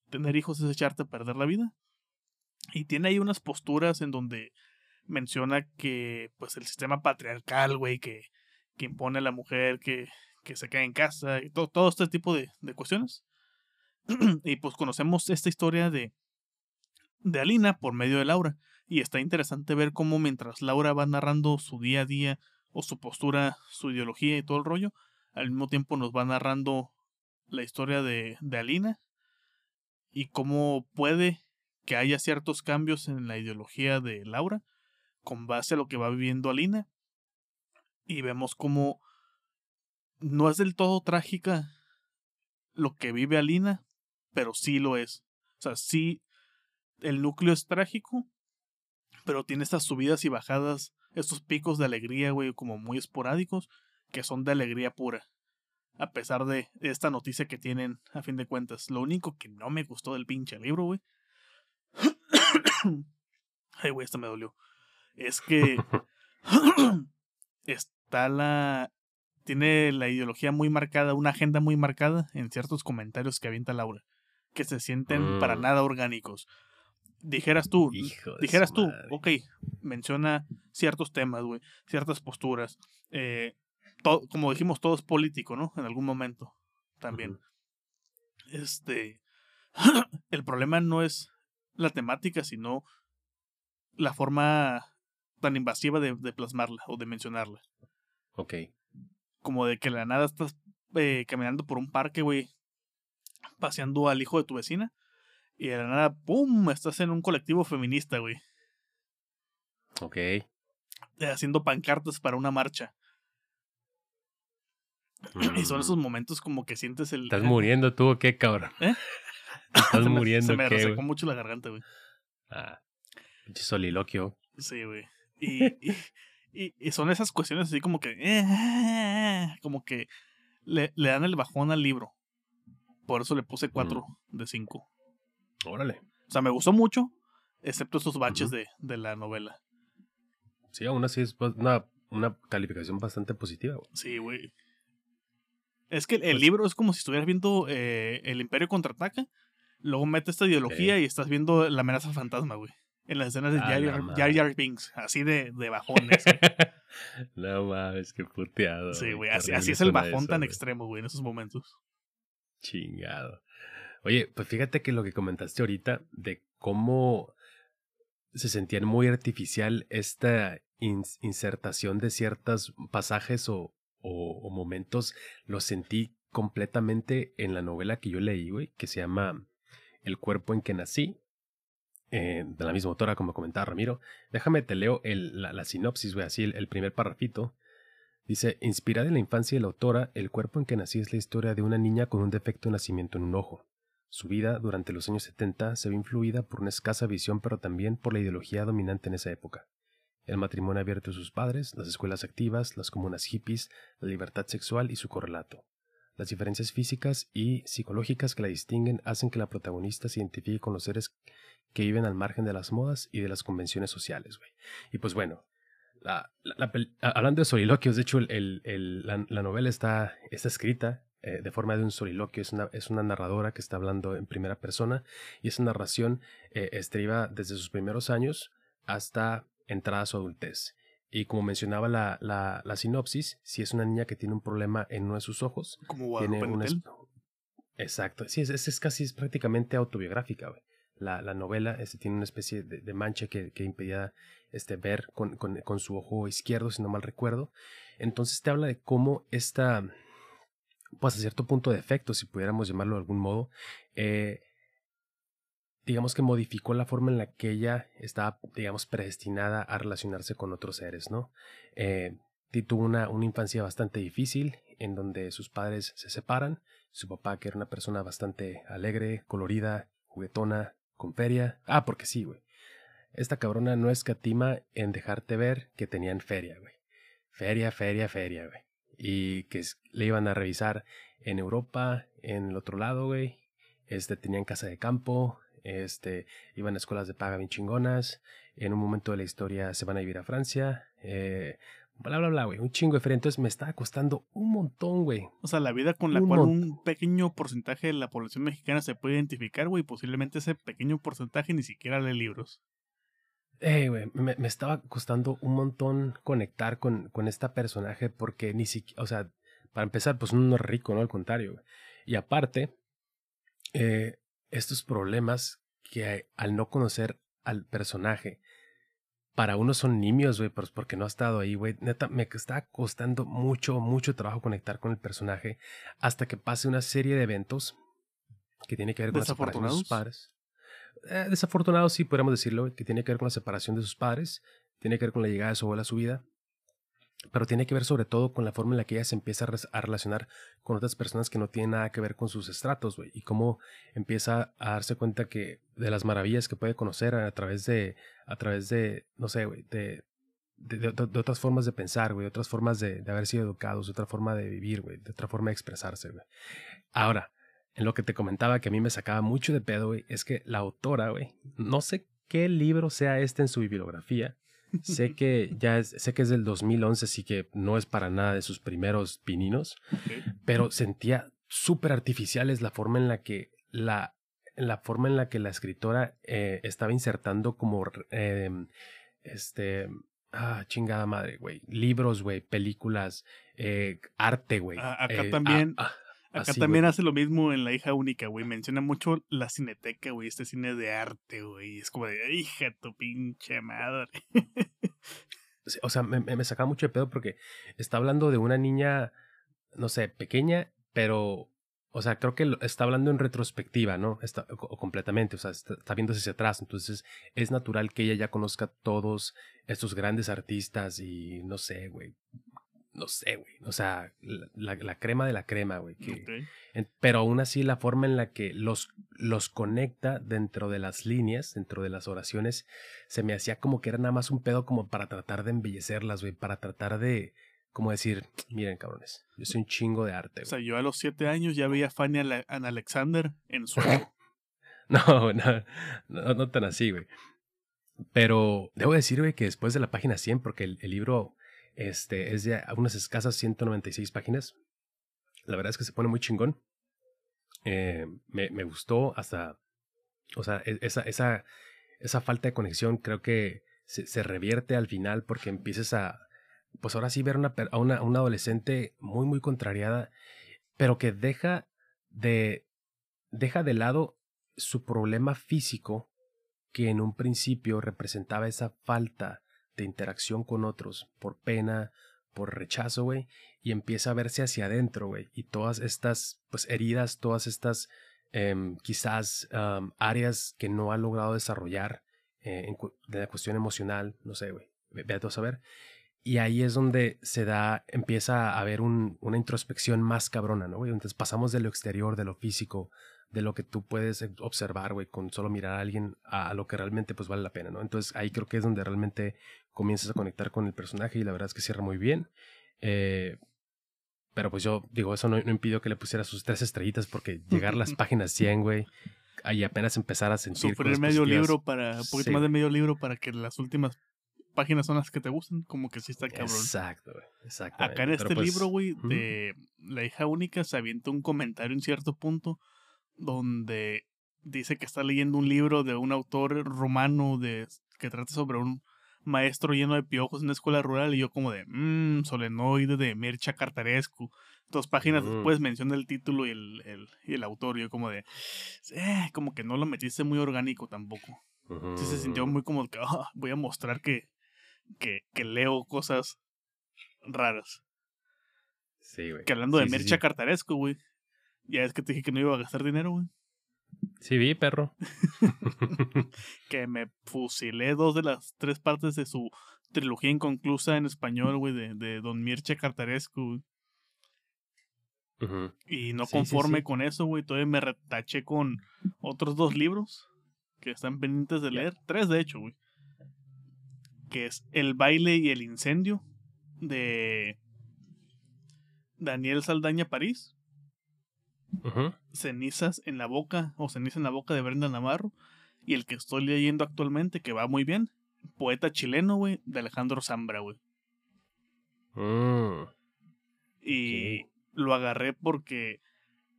tener hijos es echarte a perder la vida. Y tiene ahí unas posturas en donde menciona que pues el sistema patriarcal, güey, que, que impone a la mujer que, que se quede en casa y todo, todo este tipo de, de cuestiones. y pues conocemos esta historia de, de Alina por medio de Laura. Y está interesante ver cómo mientras Laura va narrando su día a día o su postura, su ideología y todo el rollo, al mismo tiempo nos va narrando la historia de, de Alina y cómo puede que haya ciertos cambios en la ideología de Laura con base a lo que va viviendo Alina. Y vemos cómo no es del todo trágica lo que vive Alina, pero sí lo es. O sea, sí, el núcleo es trágico, pero tiene estas subidas y bajadas, estos picos de alegría, güey, como muy esporádicos, que son de alegría pura. A pesar de esta noticia que tienen, a fin de cuentas. Lo único que no me gustó del pinche libro, güey. Ay, güey, esto me dolió. Es que está la. Tiene la ideología muy marcada, una agenda muy marcada en ciertos comentarios que avienta Laura, que se sienten para mm. nada orgánicos dijeras tú, dijeras tú, ok, menciona ciertos temas, güey, ciertas posturas. Eh, como dijimos, todo es político, ¿no? En algún momento también. Este. el problema no es la temática, sino la forma tan invasiva de, plasmarla o de mencionarla.
Ok.
Como de que la nada estás eh, caminando por un parque, güey, paseando al hijo de tu vecina y de la nada, ¡pum! Estás en un colectivo feminista, güey.
Ok.
Haciendo pancartas para una marcha. Y son esos mm. momentos como que sientes el.
¿Estás muriendo tú o qué, cabrón? ¿Eh? Estás muriendo.
Se me resecó mucho la garganta, güey.
Ah, soliloquio.
Sí, güey. Y, y, y, son esas cuestiones así como que. Eh, como que le, le, dan el bajón al libro. Por eso le puse 4 mm. de 5.
Órale.
O sea, me gustó mucho, excepto estos baches de, de, la novela.
Sí, aún así es una, una calificación bastante positiva.
Sí, güey. Es que el pues libro es como si estuvieras viendo eh, El Imperio contraataca, luego mete esta ideología y estás viendo la amenaza fantasma, güey. En las escenas de ah, Jar Jar, Binks, así de, de bajones.
no mames, qué puteado.
Sí, güey, así, así, es el bajón tan extremo, güey, en esos momentos.
Chingado. Oye, pues fíjate que lo que comentaste ahorita de cómo se sentían muy artificial esta insertación de ciertos pasajes o, o, momentos, lo sentí completamente en la novela que yo leí, güey, que se llama El cuerpo en que nací, eh, de la misma autora, como comentaba Ramiro. Déjame te leo la, sinopsis, güey, así el, el primer parrafito. Dice, inspirada en la infancia de la autora, El cuerpo en que nací es la historia de una niña con un defecto de nacimiento en un ojo. Su vida durante los años 70 se ve influida por una escasa visión pero también por la ideología dominante en esa época. El matrimonio abierto de sus padres, las escuelas activas, las comunas hippies, la libertad sexual y su correlato. Las diferencias físicas y psicológicas que la distinguen hacen que la protagonista se identifique con los seres que viven al margen de las modas y de las convenciones sociales. Y pues bueno, hablando de soliloquios, de hecho la, novela está, está escrita eh, de forma de un soliloquio, es una, es una narradora que está hablando en primera persona y esa narración eh, estriba desde sus primeros años hasta entrada a su adultez. Y como mencionaba la, la, la, sinopsis, si es una niña que tiene un problema en uno de sus ojos,
como
tiene un Exacto, sí, es, es, casi es prácticamente autobiográfica. La, la, novela este, tiene una especie de, mancha que, que impedía este, ver con, con, con, su ojo izquierdo, si no mal recuerdo. Entonces te habla de cómo esta, pues a cierto punto de efecto, si pudiéramos llamarlo de algún modo, eh, digamos que modificó la forma en la que ella estaba, digamos, predestinada a relacionarse con otros seres, ¿no? Eh, tuvo una, una infancia bastante difícil, en donde sus padres se separan, su papá, que era una persona bastante alegre, colorida, juguetona, con feria. Ah, porque sí, güey. Esta cabrona no escatima en dejarte ver que tenían feria, güey. Feria, feria, feria, güey. y que le iban a revisar en Europa, en el otro lado, güey. Este, tenían casa de campo, este, iban a escuelas de paga bien chingonas. En un momento de la historia se van a vivir a Francia. Eh, bla, bla, bla, güey. Un chingo de Entonces me estaba costando un montón, güey.
O sea, la vida con la cual un pequeño porcentaje de la población mexicana se puede identificar, güey. Posiblemente ese pequeño porcentaje ni siquiera lee libros.
Eh, güey, me, me, estaba costando un montón conectar con, con esta personaje porque ni siquiera, o sea, para empezar, pues uno no es rico, ¿no? Al contrario. Güey. Y aparte, eh, estos problemas que al no conocer al personaje, para uno son nimios, güey, pues porque no ha estado ahí, güey. Neta, me está costando mucho, mucho trabajo conectar con el personaje hasta que pase una serie de eventos que tiene que ver con la separación de sus padres. Eh, desafortunado, sí, podríamos decirlo, que tiene que ver con la separación de sus padres, tiene que ver con la llegada de su abuela a su vida, pero tiene que ver sobre todo con la forma en la que ella se empieza a relacionar con otras personas que no tienen nada que ver con sus estratos, güey, y cómo empieza a darse cuenta que de las maravillas que puede conocer a través de, a través de, no sé, güey, de, de, otras formas de pensar, güey, de otras formas de, de, haber sido educados, de otra forma de vivir, güey, de otra forma de expresarse, güey. Ahora, en lo que te comentaba que a mí me sacaba mucho de pedo, güey, es que la autora, güey, no sé qué libro sea este en su bibliografía, sé que ya es, sé que es del 2011, así que no es para nada de sus primeros pininos, pero sentía súper artificiales la forma en la que la, la forma en la que la escritora eh, estaba insertando como em, este ah chingada madre, güey, libros, güey, películas, eh, arte, güey.
acá eh, también. Acá también hace lo mismo en La hija única, güey. Menciona mucho la cineteca, güey. Este cine de arte, güey. Es como de, hija, tu pinche madre.
o sea, me, me sacaba mucho de pedo porque está hablando de una niña, no sé, pequeña, pero o sea, creo que está hablando en retrospectiva, ¿no? Está, o, completamente, o sea, está, está, viéndose hacia atrás. Entonces, es natural que ella ya conozca todos estos grandes artistas y no sé, güey, no sé, güey. O sea, la, la, crema de la crema, güey. pero aún así, la forma en la que los, los conecta dentro de las líneas, dentro de las oraciones, se me hacía como que era nada más un pedo como para tratar de embellecerlas, güey. Para tratar de, como decir, miren, cabrones, yo soy un chingo de arte.
O sea, yo a los siete años ya veía a Fanny Alexander en su.
no, no, no, no tan así, güey. Pero debo decir, güey, que después de la página 100, porque el libro este, es de unas escasas 196 páginas. La verdad es que se pone muy chingón. Eh, me, me, gustó hasta, o sea, e, esa, esa, esa falta de conexión creo que se, revierte al final porque empiezas a, pues ahora sí ver una, a una, una adolescente muy, muy contrariada, pero que deja de, deja de lado su problema físico que en un principio representaba esa falta interacción con otros por pena, por rechazo, güey, y empieza a verse hacia adentro, güey, y todas estas, pues, heridas, todas estas, em, quizás, áreas que no ha logrado desarrollar eh, en de la cuestión emocional, no sé, güey, ve a todo saber. Y ahí es donde se da, empieza a haber un, una introspección más cabrona, ¿no, güey? Entonces pasamos de lo exterior, de lo físico, de lo que tú puedes observar, güey, con solo mirar a alguien a, lo que realmente pues vale la pena, ¿no? Entonces ahí creo que es donde realmente comienzas a conectar con el personaje y la verdad es que cierra muy bien. Eh, pero pues yo digo, eso no, no impidió que le pusiera sus tres estrellitas porque llegar a las páginas 100, güey, ahí apenas empezar a sentir...
Sufrir medio libro para, un poquito más de medio libro para que las últimas páginas son las que te gustan, como que sí está cabrón.
Exacto, güey. Exacto.
Acá en este pues, libro, güey, de La hija única se avienta un comentario en cierto punto donde dice que está leyendo un libro de un autor romano de, que trata sobre un maestro lleno de piojos en una escuela rural y yo como de, mmm, solenoide de Mircha Cartarescu. Dos páginas después menciona el título y el, el, y el autor y yo como de, eh, como que no lo metiste muy orgánico tampoco. Sí se sintió muy como que, ah, voy a mostrar que, que, que leo cosas raras.
Sí, güey.
Que hablando de Mircha Cartarescu, güey, ya es que te dije que no iba a gastar dinero, güey.
Sí, vi, perro.
que me fusilé dos de las tres partes de su trilogía inconclusa en español, güey, de, de Don Mirche Cartarescu. Y no conforme con eso, güey, todavía me retaché con otros dos libros que están pendientes de leer. Tres, de hecho, güey. Que es El baile y el incendio de Daniel Saldaña París. Cenizas en la boca o ceniza en la boca de Brenda Navarro. Y el que estoy leyendo actualmente, que va muy bien, poeta chileno, güey, de Alejandro Zambra, güey. Mm. Y lo agarré porque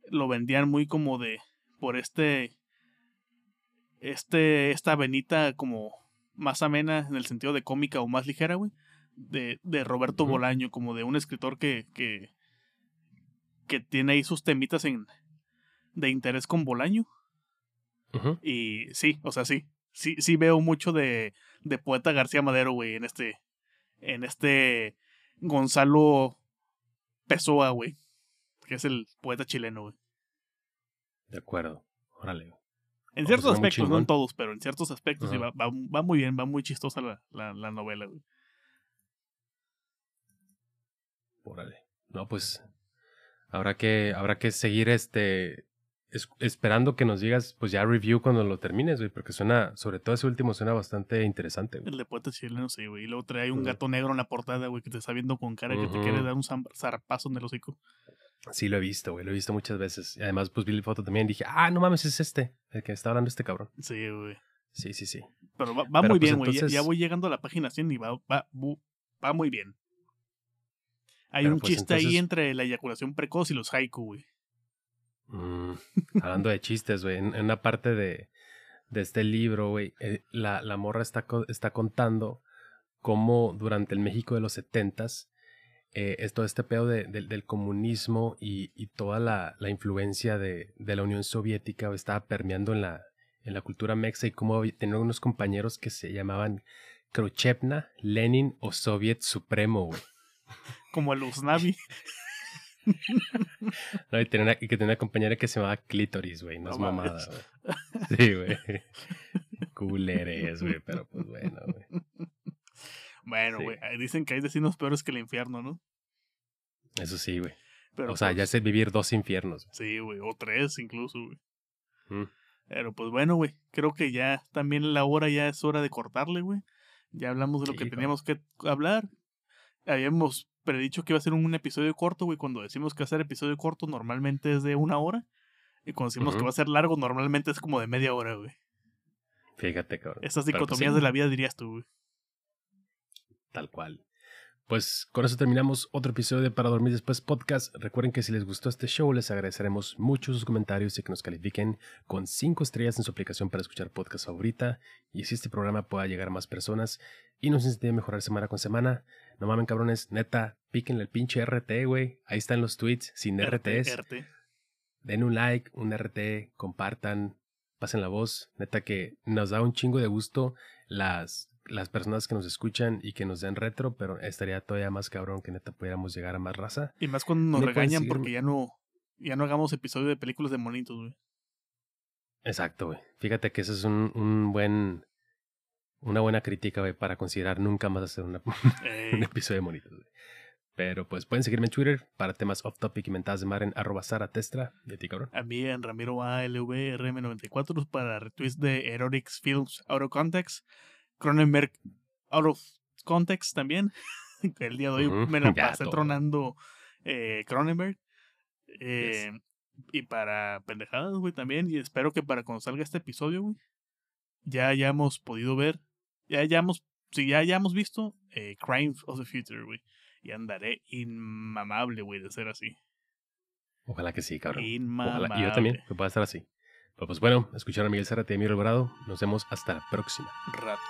lo vendían muy como de, por este, este, esta venita como más amena en el sentido de cómica o más ligera, güey, de, de Roberto Bolaño, como de un escritor que, que, que tiene ahí sus temitas en, de interés con Bolaño. Y sí, o sea, sí, sí, sí veo mucho de, de poeta García Madero, güey, en este, en este Gonzalo Pessoa, güey, que es el poeta chileno, güey.
De acuerdo, órale.
En ciertos aspectos, no en todos, pero en ciertos aspectos sí va, va, muy bien, va muy chistosa la, la, la novela, güey.
Órale. No, pues habrá que, habrá que seguir este esperando que nos digas, pues ya review cuando lo termines, güey, porque suena, sobre todo ese último suena bastante interesante,
güey. El de poeta chileno, sí, güey. Y luego trae un gato negro en la portada, güey, que te está viendo con cara que te quiere dar un zarpazo en el hocico.
Sí, lo he visto, güey, lo he visto muchas veces. Y además, pues vi la foto también y dije, ah, no mames, es este, el que está hablando este cabrón.
Sí, güey.
Sí, sí, sí.
Pero va, muy pues, bien, güey. Ya, voy llegando a la página 100 y va, va, va muy bien. Hay un pues, chiste ahí entre la eyaculación precoz y los haiku, güey.
Mm, hablando de chistes, güey, en, una parte de, de este libro, güey, eh, la, la, morra está, está contando cómo durante el México de los setentas, eh, es todo este pedo de, del comunismo y, y toda la, la influencia de, de, la Unión Soviética estaba permeando en la, en la cultura mexa y cómo tenía unos compañeros que se llamaban Khrushchevna, Lenin o Soviet Supremo, güey.
Como el Usnavi.
no, y, tenía que tenía una compañera que se llamaba Clitoris, güey. No, es mamada, güey. Sí, güey. Culeres, güey. Pero pues bueno, güey.
Bueno, güey. Dicen que hay destinos peores que el infierno, ¿no?
Eso sí, güey. o sea, ya pues sé vivir dos infiernos.
Sí, güey. O tres incluso, güey. Mm. Pero pues bueno, güey. Creo que ya también la hora ya es hora de cortarle, güey. Ya hablamos de lo que teníamos que hablar. Habíamos predicho que iba a ser un episodio corto, güey. Cuando decimos que va a ser episodio corto, normalmente es de una hora. Y cuando decimos que va a ser largo, normalmente es como de media hora, güey.
Fíjate, cabrón.
Estas pues, dicotomías de la vida dirías tú, güey.
Tal cual. Pues con eso terminamos otro episodio de Para Dormir Después Podcast. Recuerden que si les gustó este show, les agradeceremos mucho sus comentarios y que nos califiquen con 5 estrellas en su aplicación para escuchar podcast favorita. Y si este programa pueda llegar a más personas y nos incentivo a mejorar semana con semana, no mamen cabrones, neta, píquenle el pinche RT, güey. Ahí están los tweets sin RTs. Den un like, un RT, compartan, pasen la voz. Neta que nos da un chingo de gusto las las personas que nos escuchan y que nos den retro, pero estaría todavía más cabrón que neta pudiéramos llegar a más raza.
Y más cuando nos regañan porque ya no, ya no hagamos episodio de películas de monitos, güey.
Exacto, güey. Fíjate que eso es un, un buen, una buena crítica, güey, para considerar nunca más hacer un episodio de monitos, güey. Pero pues pueden seguirme en Twitter para temas off topic y mentadas de mar en arroba testra de ti, cabrón.
A mí en Ramiro ALVRM94 para retweets de Erotics Films Out of Context. Cronenberg out of context también. El día de hoy me la pasé tronando eh, Cronenberg. Eh, y para pendejadas, güey, también. Y espero que para cuando salga este episodio, güey, ya hayamos podido ver, ya hayamos, si ya hayamos visto eh, Crime of the Future, güey. Y andaré inmamable, güey, de ser así.
Ojalá que sí, cabrón. Inmamable. Y yo también, que pueda estar así. Pero pues bueno, escucharon a Miguel Zárate y Emilio Alvarado. Nos vemos hasta la próxima.
Rato.